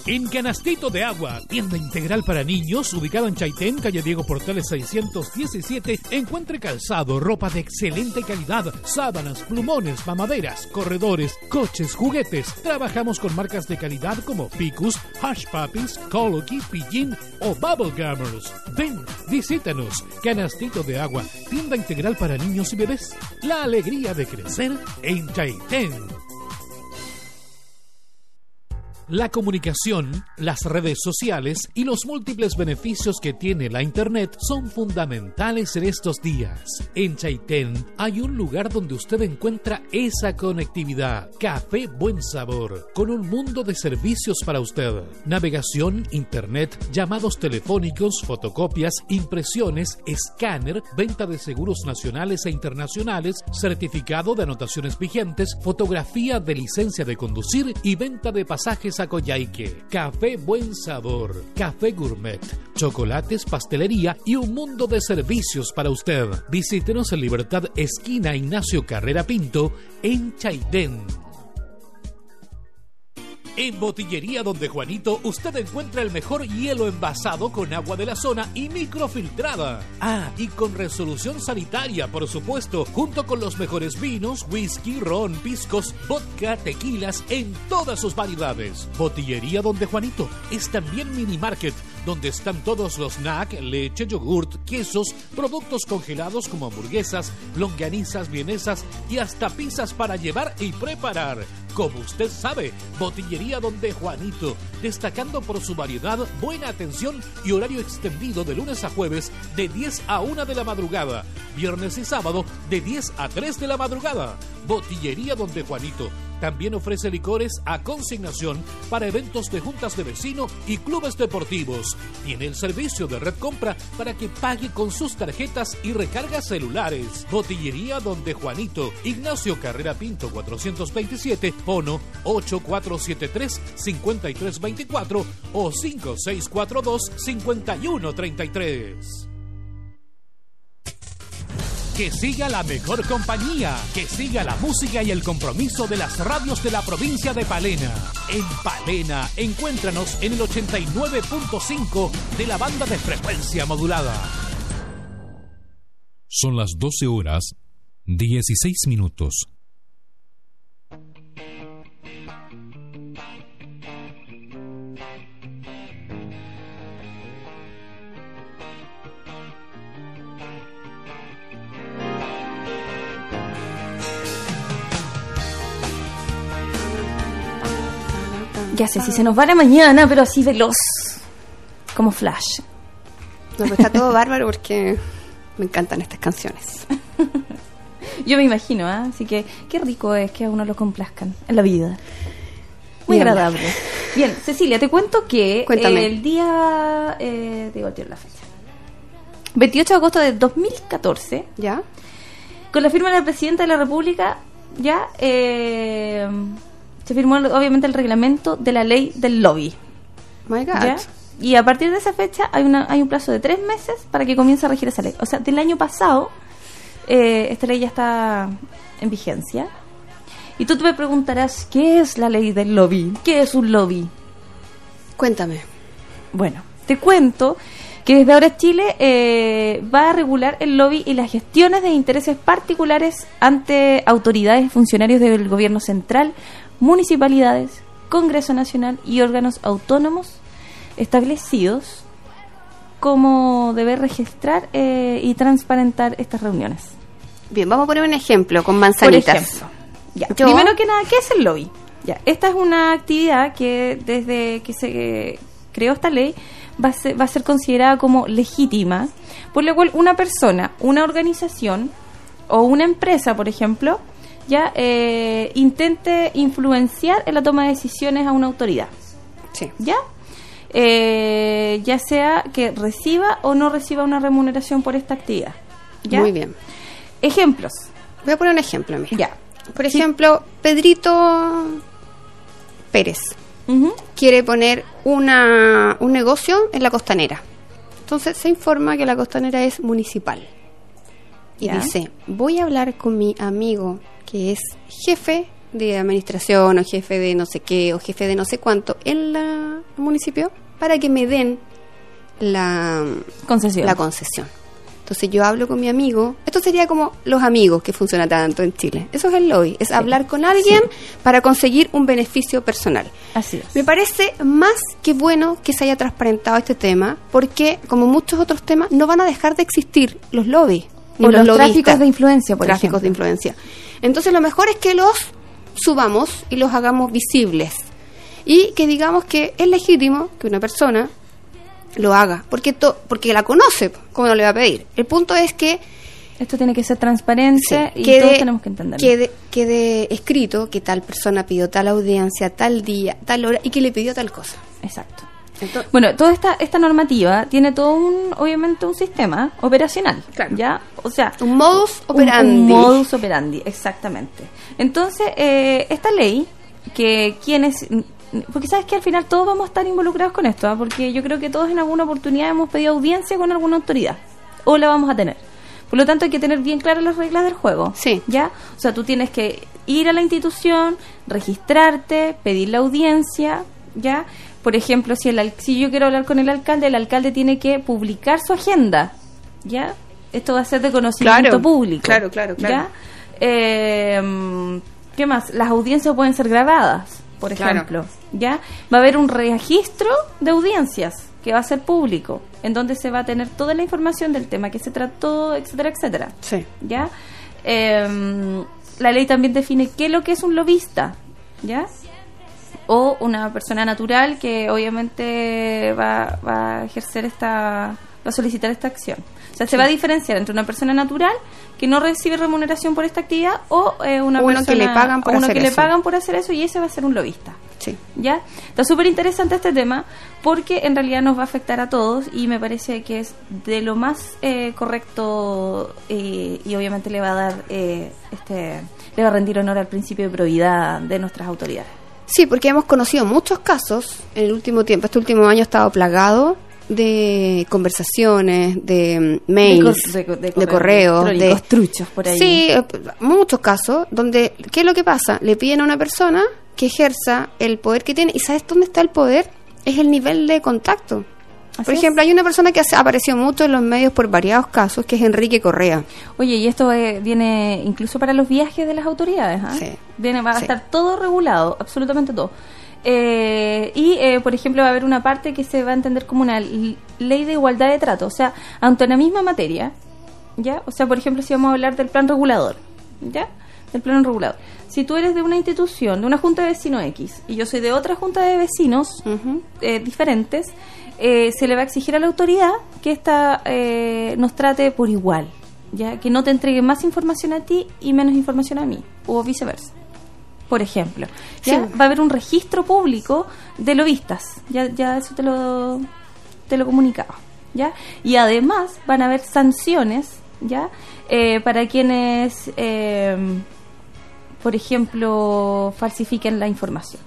En Canastito de Agua, tienda integral para niños, ubicado en Chaitén, calle Diego Portales 617, encuentre calzado, ropa de excelente calidad, sábanas, plumones, mamaderas, corredores, coches, juguetes. Trabajamos con marcas de calidad como Picus, Hush Puppies, Colocky, Pillín o Bubble Gummers. Ven, visítanos. Canastito de Agua, tienda integral para niños y bebés. La alegría de crecer en Chaitén. La comunicación, las redes sociales y los múltiples beneficios que tiene la Internet son fundamentales en estos días. En Chaitén hay un lugar donde usted encuentra esa conectividad. Café Buen Sabor, con un mundo de servicios para usted. Navegación, Internet, llamados telefónicos, fotocopias, impresiones, escáner, venta de seguros nacionales e internacionales, certificado de anotaciones vigentes, fotografía de licencia de conducir y venta de pasajes a Coyhaique. Café Buen Sabor, Café Gourmet, chocolates, pastelería y un mundo de servicios para usted. Visítenos en Libertad Esquina Ignacio Carrera Pinto en Chaitén. En Botillería Donde Juanito usted encuentra el mejor hielo envasado con agua de la zona y microfiltrada. Ah, y con resolución sanitaria, por supuesto, junto con los mejores vinos, whisky, ron, piscos, vodka, tequilas en todas sus variedades. Botillería Donde Juanito es también mini market donde están todos los snack, leche, yogurt, quesos, productos congelados como hamburguesas, longanizas, vienesas y hasta pizzas para llevar y preparar. Como usted sabe, Botillería Donde Juanito, destacando por su variedad, buena atención y horario extendido de lunes a jueves de 10 a 1 de la madrugada, viernes y sábado de 10 a 3 de la madrugada. Botillería Donde Juanito también ofrece licores a consignación para eventos de juntas de vecino y clubes deportivos. Tiene el servicio de red compra para que pague con sus tarjetas y recargas celulares. Botillería Donde Juanito, Ignacio Carrera Pinto 427, Pono 8473-5324 o 5642-5133. Que siga la mejor compañía, que siga la música y el compromiso de las radios de la provincia de Palena. En Palena, encuéntranos en el 89.5 de la banda de frecuencia modulada. Son las 12 horas 16 minutos. Ya sé, si se nos va la mañana, pero así veloz. Como Flash. No, pero está todo bárbaro porque me encantan estas canciones. Yo me imagino, ¿ah? Así que qué rico es que a uno lo complazcan en la vida. Muy Bien. agradable. Bien, Cecilia, te cuento que Cuéntame. el día. Eh, te digo tiro la fecha. 28 de agosto de 2014. ¿Ya? Con la firma de la presidenta de la República, ya. eh, se firmó obviamente el reglamento de la ley del lobby. My God. ¿Ya? Y a partir de esa fecha hay, una, hay un plazo de tres meses para que comience a regir esa ley. O sea, del año pasado, eh, esta ley ya está en vigencia. Y tú te preguntarás, ¿qué es la ley del lobby? ¿Qué es un lobby? Cuéntame. Bueno, te cuento que desde ahora Chile eh, va a regular el lobby y las gestiones de intereses particulares ante autoridades y funcionarios del gobierno central, municipalidades, Congreso Nacional y órganos autónomos establecidos como deber registrar eh, y transparentar estas reuniones. Bien, vamos a poner un ejemplo con manzanitas. Por ejemplo, ya, Yo- Primero que nada, ¿qué es el lobby? Ya, esta es una actividad que desde que se eh, creó esta ley va a, ser, va a ser considerada como legítima, por lo cual una persona, una organización o una empresa, por ejemplo, ya eh, intente influenciar en la toma de decisiones a una autoridad. Sí. ¿Ya? Eh, ya sea que reciba o no reciba una remuneración por esta actividad. ¿Ya? Muy bien. Ejemplos. Voy a poner un ejemplo, mira. Ya. Por ejemplo, Pedrito Pérez quiere poner una, un negocio en la costanera. Entonces se informa que la costanera es municipal. Y Ya. dice, voy a hablar con mi amigo que es jefe de administración o jefe de no sé qué o jefe de no sé cuánto en la el municipio para que me den la Concesión. La concesión. Entonces yo hablo con mi amigo. Esto sería como los amigos que funciona tanto en Chile. Eso es el lobby. Es hablar con alguien para conseguir un beneficio personal. Así es. Me parece más que bueno que se haya transparentado este tema, porque como muchos otros temas, no van a dejar de existir los lobbies. O los tráficos de influencia, por Tráficos ejemplo. de influencia. Entonces lo mejor es que los subamos y los hagamos visibles. Y que digamos que es legítimo que una persona lo haga, porque to- porque la conoce, ¿cómo no le va a pedir? El punto es que Esto tiene que ser transparente Sí, y quede- todos tenemos que entenderlo. quede, quede escrito que tal persona pidió tal audiencia, tal día, tal hora y que le pidió tal cosa. Exacto. Bueno, toda esta, esta normativa tiene todo un, obviamente, un sistema operacional. ¿Ya? O sea. Un modus operandi. Un, modus operandi, exactamente. Entonces, eh, esta ley, que quienes. Porque sabes que al final todos vamos a estar involucrados con esto, ¿ah? porque yo creo que todos en alguna oportunidad hemos pedido audiencia con alguna autoridad. O la vamos a tener. Por lo tanto, hay que tener bien claras las reglas del juego. Sí. ¿Ya? O sea, tú tienes que ir a la institución, registrarte, pedir la audiencia, ¿ya? Por ejemplo, si, el, si yo quiero hablar con el alcalde, el alcalde tiene que publicar su agenda, ¿ya? Esto va a ser de conocimiento Claro, público. claro, claro, claro. ¿ya? Eh, ¿Qué más? Las audiencias pueden ser grabadas, por Claro. ejemplo, ¿ya? Va a haber un registro de audiencias que va a ser público, en donde se va a tener toda la información del tema que se trató, etcétera, etcétera. Sí. ¿Ya? Eh, la ley también define qué es lo que es un lobista, ¿ya? O una persona natural que obviamente va, va a ejercer esta, va a solicitar esta acción. O sea, se va a diferenciar entre una persona natural que no recibe remuneración por esta actividad o eh, una Uno persona que le pagan por uno hacer que le eso. pagan por hacer eso y ese va a ser un lobista. Sí. ¿Ya? Está súper interesante este tema porque en realidad nos va a afectar a todos y me parece que es de lo más eh, correcto eh, y obviamente le va a dar, eh, este, le va a rendir honor al principio de probidad de nuestras autoridades. Sí, porque hemos conocido muchos casos en el último tiempo. Este último año ha estado plagado de conversaciones, de mm, mails, De de, de- de correos de truchos por ahí. Sí, eh, muchos casos donde ¿qué es lo que pasa? Le piden a una persona que ejerza el poder que tiene y ¿sabes dónde está el poder? Es el nivel de contacto. Así Por es. ejemplo, hay una persona que ha aparecido mucho en los medios por variados casos, que es Enrique Correa. Oye, y esto eh, viene incluso para los viajes de las autoridades, ¿ah? Sí. Viene, va a Sí. estar todo regulado, absolutamente todo. Eh, y, eh, por ejemplo, va a haber una parte que se va a entender como una ley de igualdad de trato, o sea, en la misma materia, ¿ya? O sea, por ejemplo, si vamos a hablar del plan regulador, ¿ya? Del plan regulador. si tú eres de una institución, de una junta de vecinos X, y yo soy de otra junta de vecinos eh, diferentes, eh, se le va a exigir a la autoridad que esta eh, nos trate por igual, ya que no te entregue más información a ti y menos información a mí, o viceversa. Por ejemplo, ¿ya? Sí. va a haber un registro público de lobistas, ya, ya eso te lo, te lo comunicaba, ¿ya? Y además van a haber sanciones, ¿ya? Eh, para quienes, eh, por ejemplo, falsifiquen la información.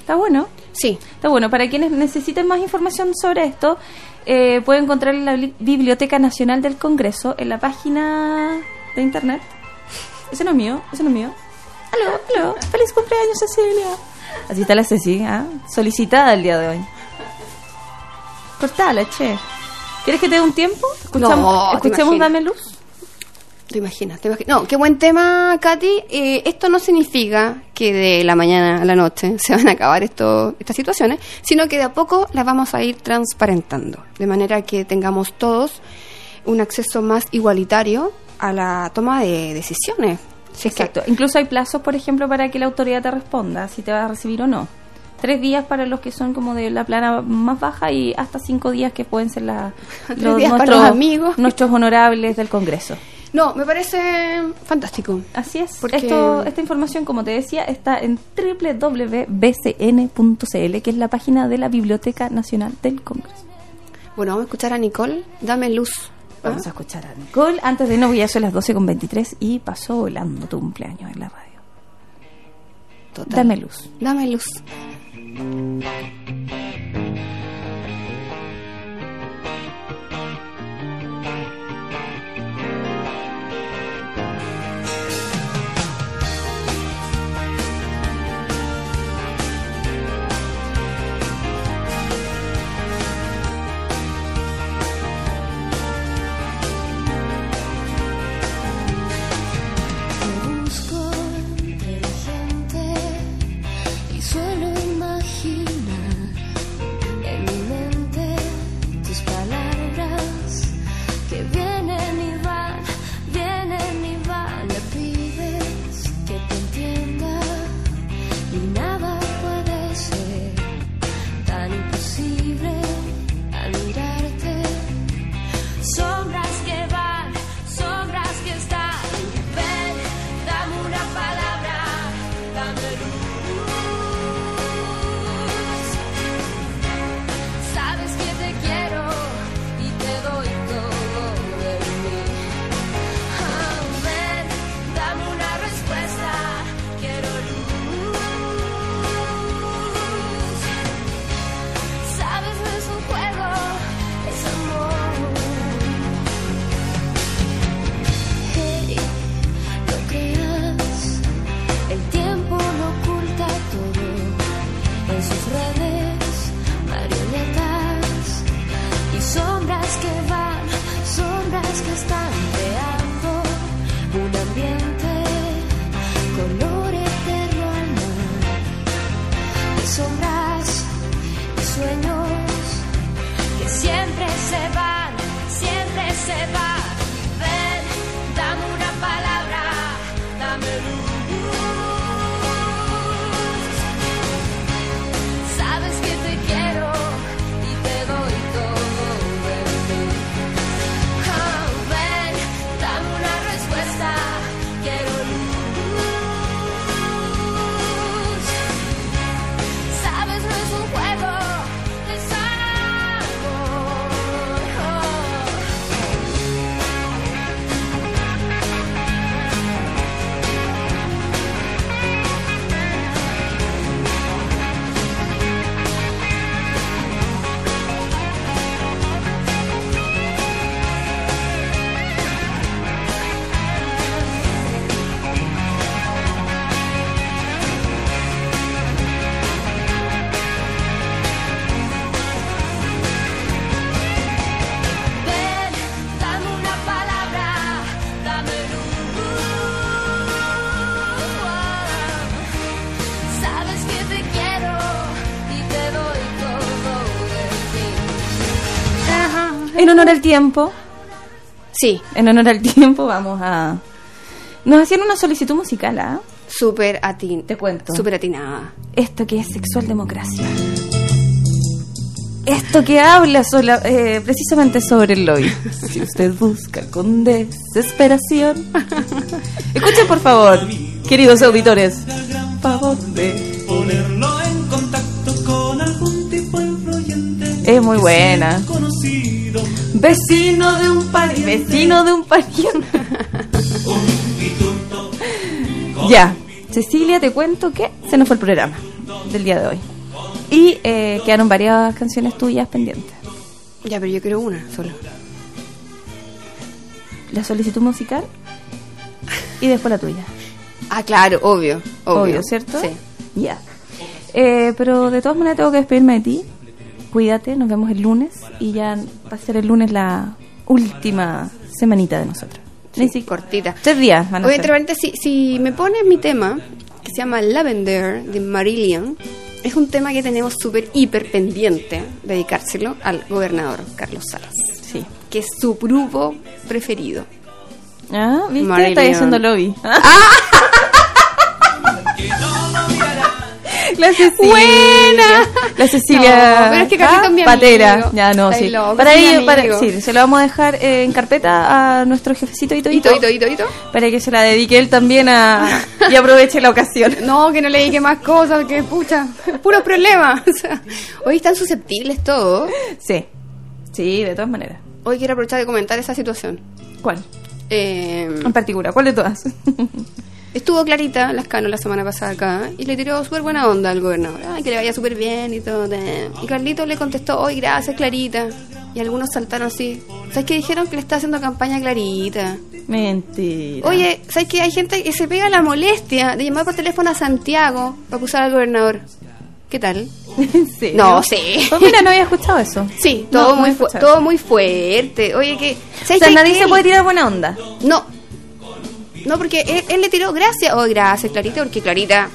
¿Está bueno? Sí. Está bueno. Para quienes necesiten más información sobre esto, eh, pueden encontrar en la Bibli- Biblioteca Nacional del Congreso, en la página de internet. Ese no es mío, ese no es mío. Aló, aló. Feliz cumpleaños, Cecilia. Así está la Ceci, ¿ah? solicitada el día de hoy. Cortala, che. ¿Quieres que te dé un tiempo? Escuchamos, No, escuchemos. Dame Luz. Te imaginas, te imaginas. No, qué buen tema, Katy. Eh, esto no significa que de la mañana a la noche se van a acabar esto, estas situaciones, sino que de a poco las vamos a ir transparentando, de manera que tengamos todos un acceso más igualitario a la toma de decisiones. Que- Exacto. Incluso hay plazos, por ejemplo, para que la autoridad te responda si te va a recibir o no. Tres días para los que son como de la plana más baja y hasta cinco días que pueden ser la, los amigos. nuestros honorables del Congreso. No, me parece fantástico. Así es. Porque- Esto, esta información, como te decía, está en www.bcn.cl, que es la página de la Biblioteca Nacional del Congreso. Bueno, vamos a escuchar a Nicole. Dame luz. Vamos a escuchar a Nicole. Antes de no, ya son las 12.23 y pasó volando tu cumpleaños en la radio. Total. Dame luz. Dame luz. Al tiempo. Sí. En honor al tiempo vamos a Nos hacían una solicitud musical, ¿ah? Súper atin Te cuento. súper atinada. Esto que es sexual democracia. Esto que habla sola- eh, precisamente sobre el lobby. Si usted busca con desesperación. Escuchen, por favor, queridos auditores. Favor de Ponerlo en contacto con algún tipo influyente. Es muy buena. Vecino de un pariente. Vecino de un pariente. ya, Cecilia, te cuento que se nos fue el programa del día de hoy. Y eh, quedaron varias canciones tuyas pendientes. Ya, pero yo quiero una solo. La solicitud musical y después la tuya. Ah, claro, obvio. Obvio, Obvio, ¿cierto? Sí. Ya. Eh, pero de todas maneras tengo que despedirme de ti. Cuídate, nos vemos el lunes y ya va a ser el lunes la última semanita de nosotros. Sí, cortita. Tres días van a Oye, ser. si, si me pones mi tema, que se llama Lavender, de Marillion, es un tema que tenemos súper hiper pendiente, dedicárselo al gobernador Carlos Salas. Sí. Que es su grupo preferido. Ah, ¿viste? Marillion. Está haciendo lobby. La Cecilia. ¡Buena! La Cecilia. No, pero es que Carlito es mi Patera. Ya, no, sí. loco, para ello, para, sí, se lo vamos a dejar eh, en carpeta a nuestro jefecito Ito Ito. Ito, Ito, Ito. Para que se la dedique él también a, y aproveche la ocasión. No, que no le dedique más cosas, que pucha, puro problema. O sea, hoy están susceptibles todos. Sí, sí, de todas maneras. Hoy quiero aprovechar de comentar esa situación. ¿Cuál? Eh, En particular, ¿cuál de todas? Estuvo Clarita Lascano la semana pasada acá y le tiró súper buena onda al gobernador. Ay, que le vaya súper bien y todo. Y Carlito le contestó, hoy gracias Clarita. Y algunos saltaron así. ¿Sabes qué dijeron? Que le está haciendo campaña a Clarita. Mentira. Oye, ¿sabes qué? Hay gente que se pega la molestia de llamar por teléfono a Santiago para acusar al gobernador. ¿Qué tal? No, sí. Pues mira, no había escuchado eso. Sí, No, todo, no muy escuchado todo muy fuerte. Oye, que... O nadie Que se puede tirar buena onda. No. No, porque él, él le tiró gracias. Oh, gracias, Clarita, porque Clarita,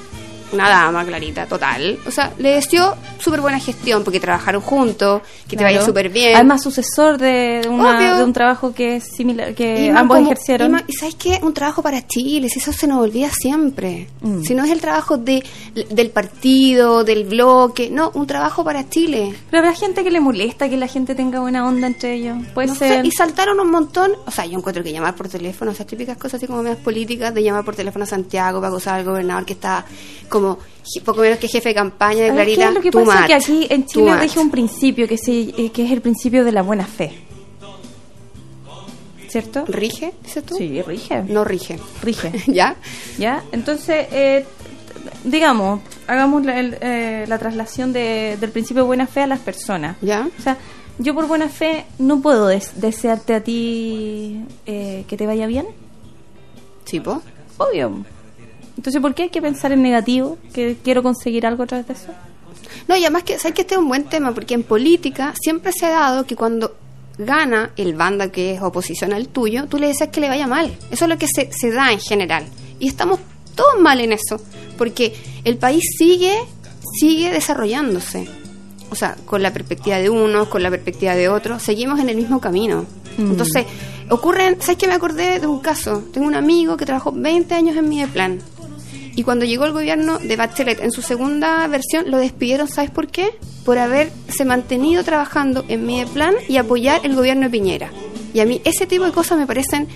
una dama, Clarita, total. O sea, le deseó súper buena gestión porque trabajaron juntos, que te Claro. vaya súper bien. Además, sucesor de, una- de un trabajo que es similar, que Y ambos como- ejercieron. Y, más- y sabes qué? Un trabajo para Chile, si eso se nos olvida siempre. Mm. Si no es el trabajo de, del partido, del bloque, no, un trabajo para Chile. Pero habrá gente que le molesta que la gente tenga buena onda entre ellos. Puede No sé, ser. y saltaron un montón. O sea, yo encuentro que llamar por teléfono, esas típicas cosas así como medias políticas, de llamar por teléfono a Santiago para acusar al gobernador que está como je- poco menos que jefe de campaña de A ver, ¿qué Clarita. es lo que pasa? much, que aquí en Chile rige un principio que, se, eh, que es el principio de la buena fe. ¿Cierto? ¿Rige, dices tú? Sí, rige. No rige. Rige. ¿Ya? ¿Ya? Entonces, eh, digamos, hagamos la, el, eh, la traslación de- del principio de buena fe a las personas. ¿Ya? O sea, yo por buena fe no puedo des- desearte a ti eh, que te vaya bien. Sí, po. Obvio. Entonces, ¿por qué hay que pensar en negativo? Que quiero conseguir algo a través de eso. No, y además que, ¿sabes que este es un buen tema? Porque en política siempre se ha dado que cuando gana el banda que es oposición al tuyo, tú le deseas que le vaya mal. Eso es lo que se, se da en general. Y estamos todos mal en eso, porque el país sigue, sigue desarrollándose. O sea, con la perspectiva de unos, con la perspectiva de otros, seguimos en el mismo camino. Mm. Entonces, ocurren, ¿sabes que me acordé de un caso? Tengo un amigo que trabajó 20 años en Mideplan. Y cuando llegó el gobierno de Bachelet en su segunda versión, lo despidieron, ¿sabes por qué? Por haberse mantenido trabajando en Mideplan y apoyar el gobierno de Piñera. Y a mí ese tipo de cosas me parecen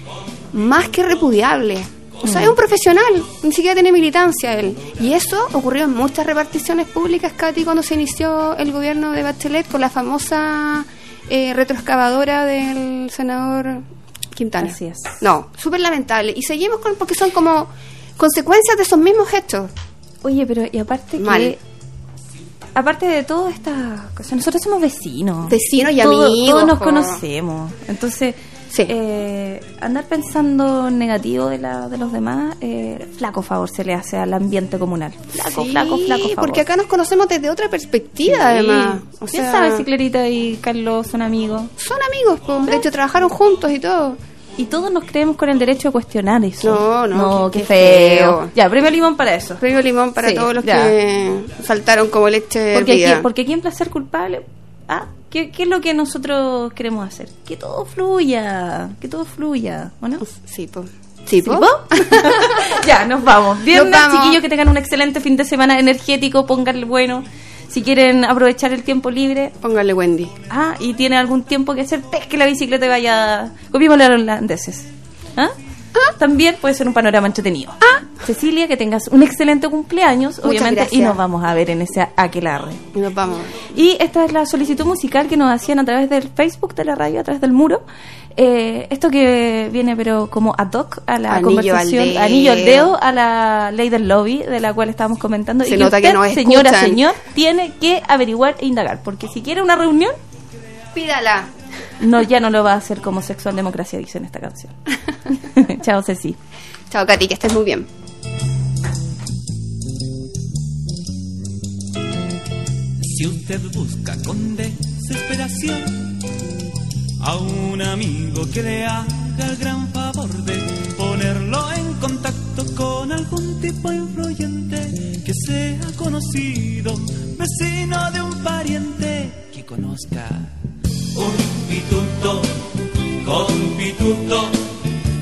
más que repudiables. O sea, es un profesional, ni siquiera tiene militancia él. Y eso ocurrió en muchas reparticiones públicas, Katy, cuando se inició el gobierno de Bachelet con la famosa eh, retroexcavadora del senador Quintana. Así es. No, súper lamentable. Y seguimos con, porque son como consecuencias de esos mismos hechos. Oye, pero y aparte Mal. que aparte de todas estas cosas, nosotros somos vecinos. Vecinos y amigos, Todos nos conocemos. Entonces, eh, andar pensando negativo de, la, de los demás, eh, flaco favor se le hace al ambiente comunal. Flaco, Sí, flaco, flaco favor. porque acá nos conocemos desde otra perspectiva, Sí. además. O ¿Quién sea, sabe si Clarita y Carlos son amigos? Son amigos, po. de hecho trabajaron juntos y todo. Y todos nos creemos con el derecho a cuestionar eso. No, no, No, qué- feo. feo. Ya, premio limón para eso. Premio limón para Sí, todos los ya. que saltaron como leche Porque aquí, porque aquí en placer culpable, ah, ¿qué, ¿qué es lo que nosotros queremos hacer? Que todo fluya, que todo fluya, ¿o no? Sí, pues. Sí, po. ya, nos vamos. Viernes, Nos vamos. chiquillos, que tengan un excelente fin de semana energético, pónganle bueno. Si quieren aprovechar el tiempo libre, pónganle Wendy. Ah, y tiene algún tiempo que hacer, pesque la bicicleta y vaya. Copiémosle a los holandeses. ¿Ah? También puede ser un panorama entretenido. Cecilia, que tengas un excelente cumpleaños, Muchas obviamente, y nos vamos a ver en ese aquelarre. Y nos vamos. Y esta es la solicitud musical que nos hacían a través del Facebook de la radio, a través del muro. Eh, esto que viene, pero como ad hoc a la Anillo conversación, al anillo al dedo, a la ley del lobby, de la cual estábamos comentando. Se y nota que usted, nos señora, escuchan. señor, tiene que averiguar e indagar, porque si quiere una reunión, Pídala. No, ya no lo va a hacer como sexual democracia, dice en esta canción. Chao, Ceci. Chao, Katy, que estés muy bien. Si usted busca con desesperación a un amigo que le haga el gran favor de ponerlo en contacto con algún tipo influyente que sea conocido, vecino de un pariente que conozca un pituto con pituto,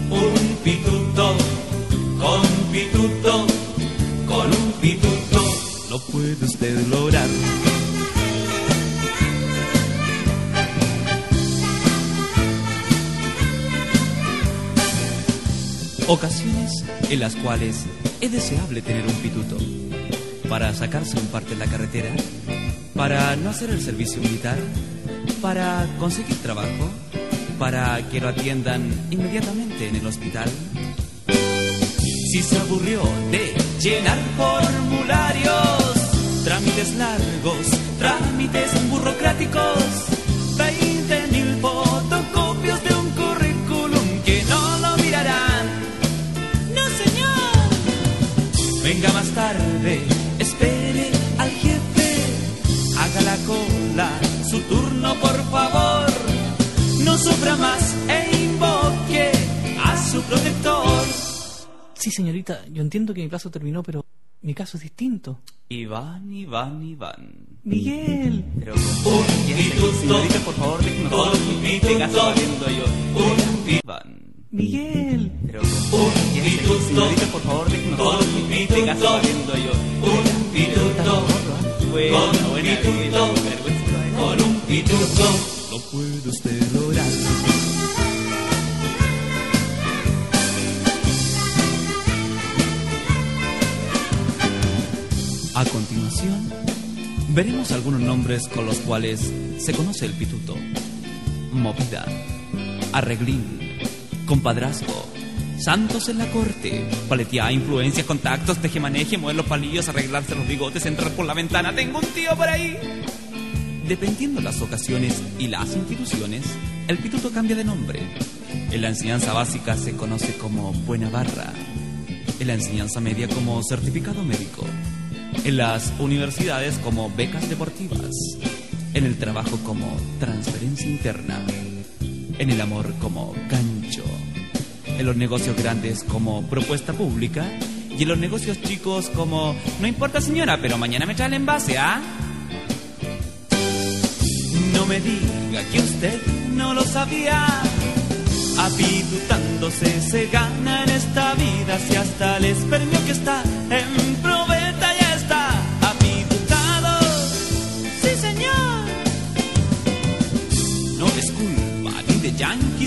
un pituto con pituto, con un pituto, lo puede usted lograr. Ocasiones en las cuales es deseable tener un pituto para sacarse un parte en la carretera, para no hacer el servicio militar, para conseguir trabajo, para que lo atiendan inmediatamente en el hospital. Si se aburrió de llenar formularios, trámites largos, trámites burocráticos, 20 mil fotocopios de un currículum que no lo mirarán. No, señor. Venga más tarde, No sufra más e invoque a su protector. Sí, señorita, yo entiendo que mi plazo terminó, pero mi caso es distinto. Iván, Iván, Iván. Miguel. Pero un pituto, señorita, por favor, yo. Un Iván. Miguel. Pero un pituto, señorita, por favor. Un pituto, con un pituto, con un pituto, veremos algunos nombres con los cuales se conoce el pituto. Movida, arreglín, compadrazgo, santos en la corte, paletear, influencias, contactos, tejemaneje, mover los palillos, arreglarse los bigotes, entrar por la ventana, tengo un tío por ahí. Dependiendo las ocasiones y las instituciones, el pituto cambia de nombre. En la enseñanza básica se conoce como buena barra, en la enseñanza media como certificado médico, en las universidades como becas deportivas, en el trabajo como transferencia interna, en el amor como gancho, en los negocios grandes como propuesta pública y en los negocios chicos como no importa señora, pero mañana me trae el envase, ¿ah? No me diga que usted no lo sabía. Apitutándose se gana en esta vida si hasta el espermio que está en probeta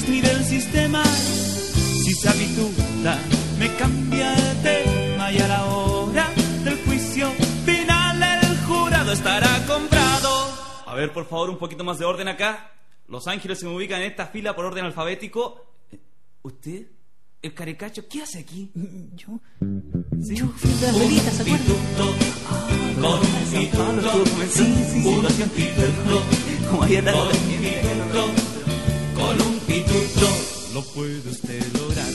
yanquis ni del sistema. Si se habituta, me cambia de tema y a la hora del juicio final el jurado estará comprado. A ver, por favor, un poquito más de orden acá. Los ángeles se me ubican en esta fila por orden alfabético. Eh, ¿Usted? ¿El caricacho? ¿Qué hace aquí? Yo. Sí, Yo fui de abuelita, ¿se acuerdan? Con un pituto, sí, sí, situación pituto, como había con un pituto, lo puede usted lograr.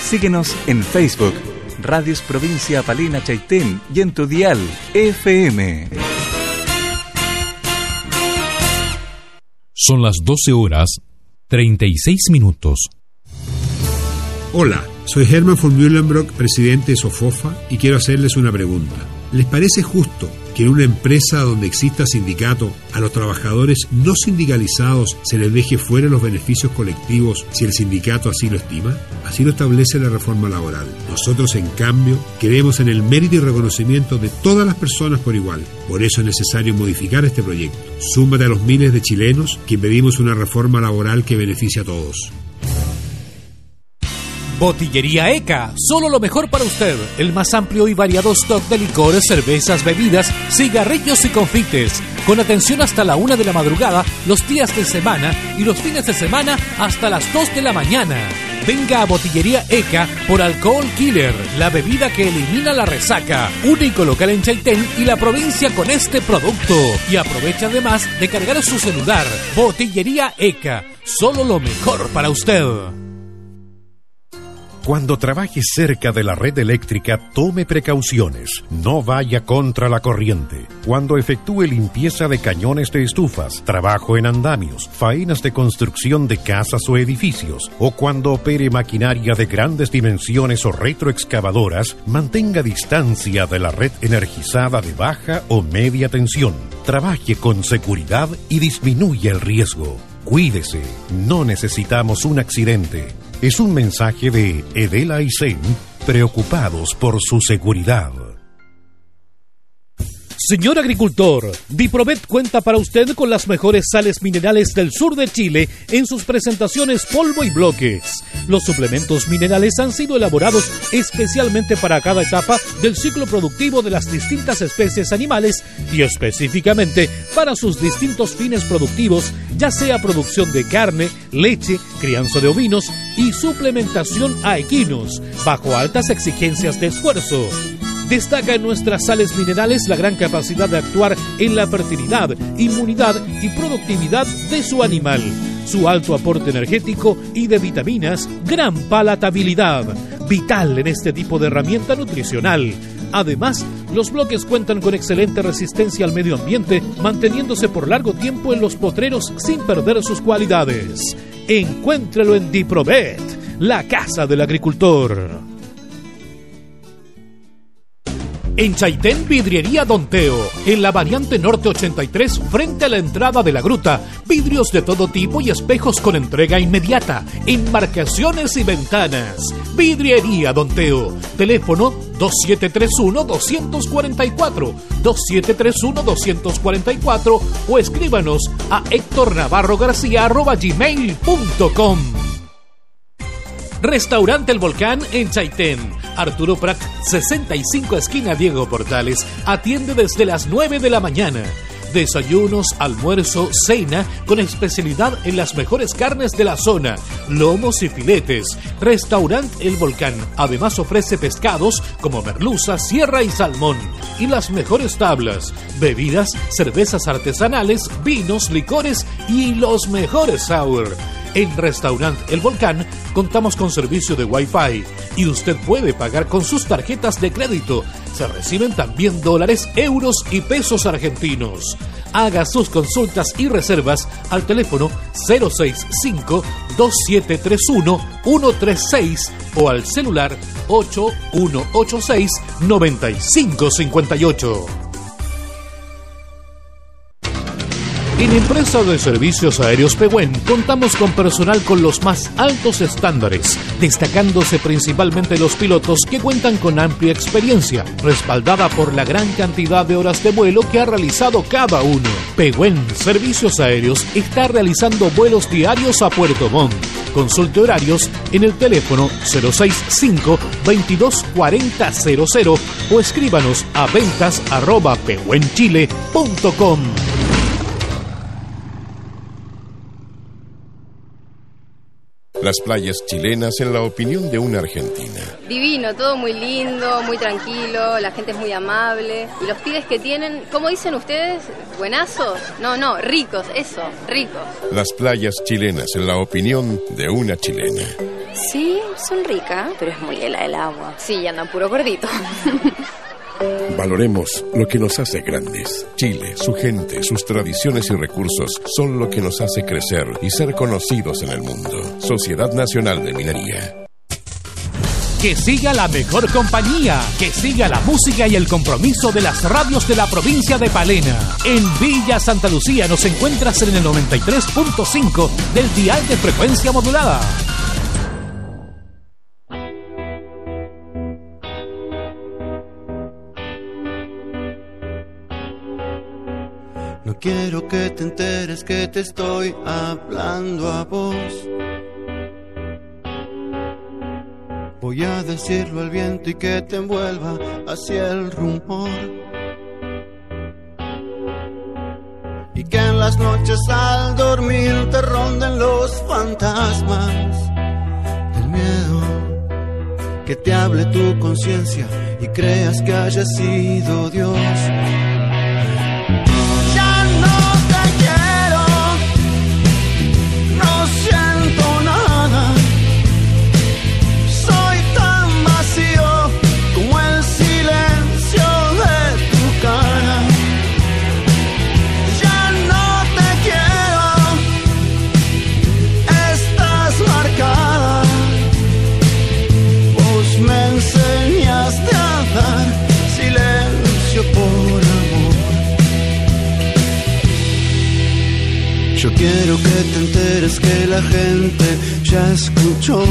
Síguenos en Facebook, Radios Provincia Palena Chaitén y en tu dial FM. Son las 12 horas 36 minutos. Hola, soy Herman von Mühlenbrock, presidente de Sofofa, y quiero hacerles una pregunta. ¿Les parece justo que en una empresa donde exista sindicato, a los trabajadores no sindicalizados se les deje fuera los beneficios colectivos si el sindicato así lo estima? Así lo establece la reforma laboral. Nosotros, en cambio, creemos en el mérito y reconocimiento de todas las personas por igual. Por eso es necesario modificar este proyecto. Súmate a los miles de chilenos que pedimos una reforma laboral que beneficie a todos. Botillería ECA, solo lo mejor para usted. El más amplio y variado stock de licores, cervezas, bebidas, cigarrillos y confites. Con atención hasta la una de la madrugada, los días de semana y los fines de semana hasta las 2 de la mañana. Venga a Botillería ECA por Alcohol Killer, la bebida que elimina la resaca. Único local en Chaitén y la provincia con este producto. Y aprovecha además de cargar su celular. Botillería ECA, solo lo mejor para usted. Cuando trabaje cerca de la red eléctrica, tome precauciones. No vaya contra la corriente. Cuando efectúe limpieza de cañones de estufas, trabajo en andamios, faenas de construcción de casas o edificios, o cuando opere maquinaria de grandes dimensiones o retroexcavadoras, mantenga distancia de la red energizada de baja o media tensión. Trabaje con seguridad y disminuya el riesgo. Cuídese, no necesitamos un accidente. Es un mensaje de Edela y Zen, preocupados por su seguridad. Señor agricultor, Diprovet cuenta para usted con las mejores sales minerales del sur de Chile en sus presentaciones polvo y bloques. Los suplementos minerales han sido elaborados especialmente para cada etapa del ciclo productivo de las distintas especies animales y específicamente para sus distintos fines productivos, ya sea producción de carne, leche, crianza de ovinos y suplementación a equinos, bajo altas exigencias de esfuerzo. Destaca en nuestras sales minerales la gran capacidad de actuar en la fertilidad, inmunidad y productividad de su animal, su alto aporte energético y de vitaminas, gran palatabilidad, vital en este tipo de herramienta nutricional. Además, los bloques cuentan con excelente resistencia al medio ambiente, manteniéndose por largo tiempo en los potreros sin perder sus cualidades. Encuéntrelo en Diprovet, la casa del agricultor. En Chaitén, Vidriería Don Teo, en la variante norte 83, frente a la entrada de la gruta. Vidrios de todo tipo y espejos con entrega inmediata, enmarcaciones y ventanas. Vidriería Don Teo, teléfono 2731-244, 2731-244 o escríbanos a hectornavarrogarcía.gmail.com Restaurante El Volcán en Chaitén. Arturo Prat, 65 esquina Diego Portales, atiende desde las 9 de la mañana. Desayunos, almuerzo, cena, con especialidad en las mejores carnes de la zona, lomos y filetes. Restaurant El Volcán además ofrece pescados como merluza, sierra y salmón. Y las mejores tablas, bebidas, cervezas artesanales, vinos, licores y los mejores sour. En Restaurant El Volcán contamos con servicio de Wi-Fi y usted puede pagar con sus tarjetas de crédito. Se reciben también dólares, euros y pesos argentinos. Haga sus consultas y reservas al teléfono 065-2731-136 o al celular 8186-9558. En Empresa de Servicios Aéreos Pehuen contamos con personal con los más altos estándares, destacándose principalmente los pilotos que cuentan con amplia experiencia, respaldada por la gran cantidad de horas de vuelo que ha realizado cada uno. Pehuen Servicios Aéreos está realizando vuelos diarios a Puerto Montt. Consulte horarios en el teléfono 065 224000 o escríbanos a ventas. Las playas chilenas en la opinión de una argentina. Divino, todo muy lindo, muy tranquilo, la gente es muy amable. Y los pibes que tienen, ¿cómo dicen ustedes? ¿Buenazos? No, no, ricos, eso, ricos. Las playas chilenas en la opinión de una chilena. Sí, son ricas, pero es muy helada el agua. Sí, y andan puro gordito. Valoremos lo que nos hace grandes. Chile, su gente, sus tradiciones y recursos son lo que nos hace crecer y ser conocidos en el mundo. Sociedad Nacional de Minería. Que siga la mejor compañía, que siga la música y el compromiso de las radios de la provincia de Palena. En Villa Santa Lucía nos encuentras en el 93.5 del dial de frecuencia modulada. Quiero que te enteres que te estoy hablando a vos. Voy a decirlo al viento y que te envuelva hacia el rumor. Y que en las noches al dormir te ronden los fantasmas del miedo. Que te hable tu conciencia y creas que haya sido Dios. Quiero que te enteres que la gente ya escuchó.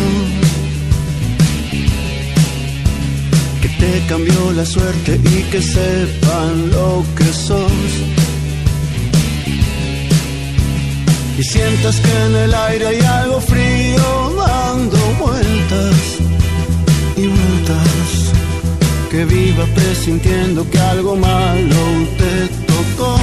Que te cambió la suerte y que sepan lo que sos. Y sientas que en el aire hay algo frío dando vueltas y vueltas. Que viva presintiendo que algo malo te tocó.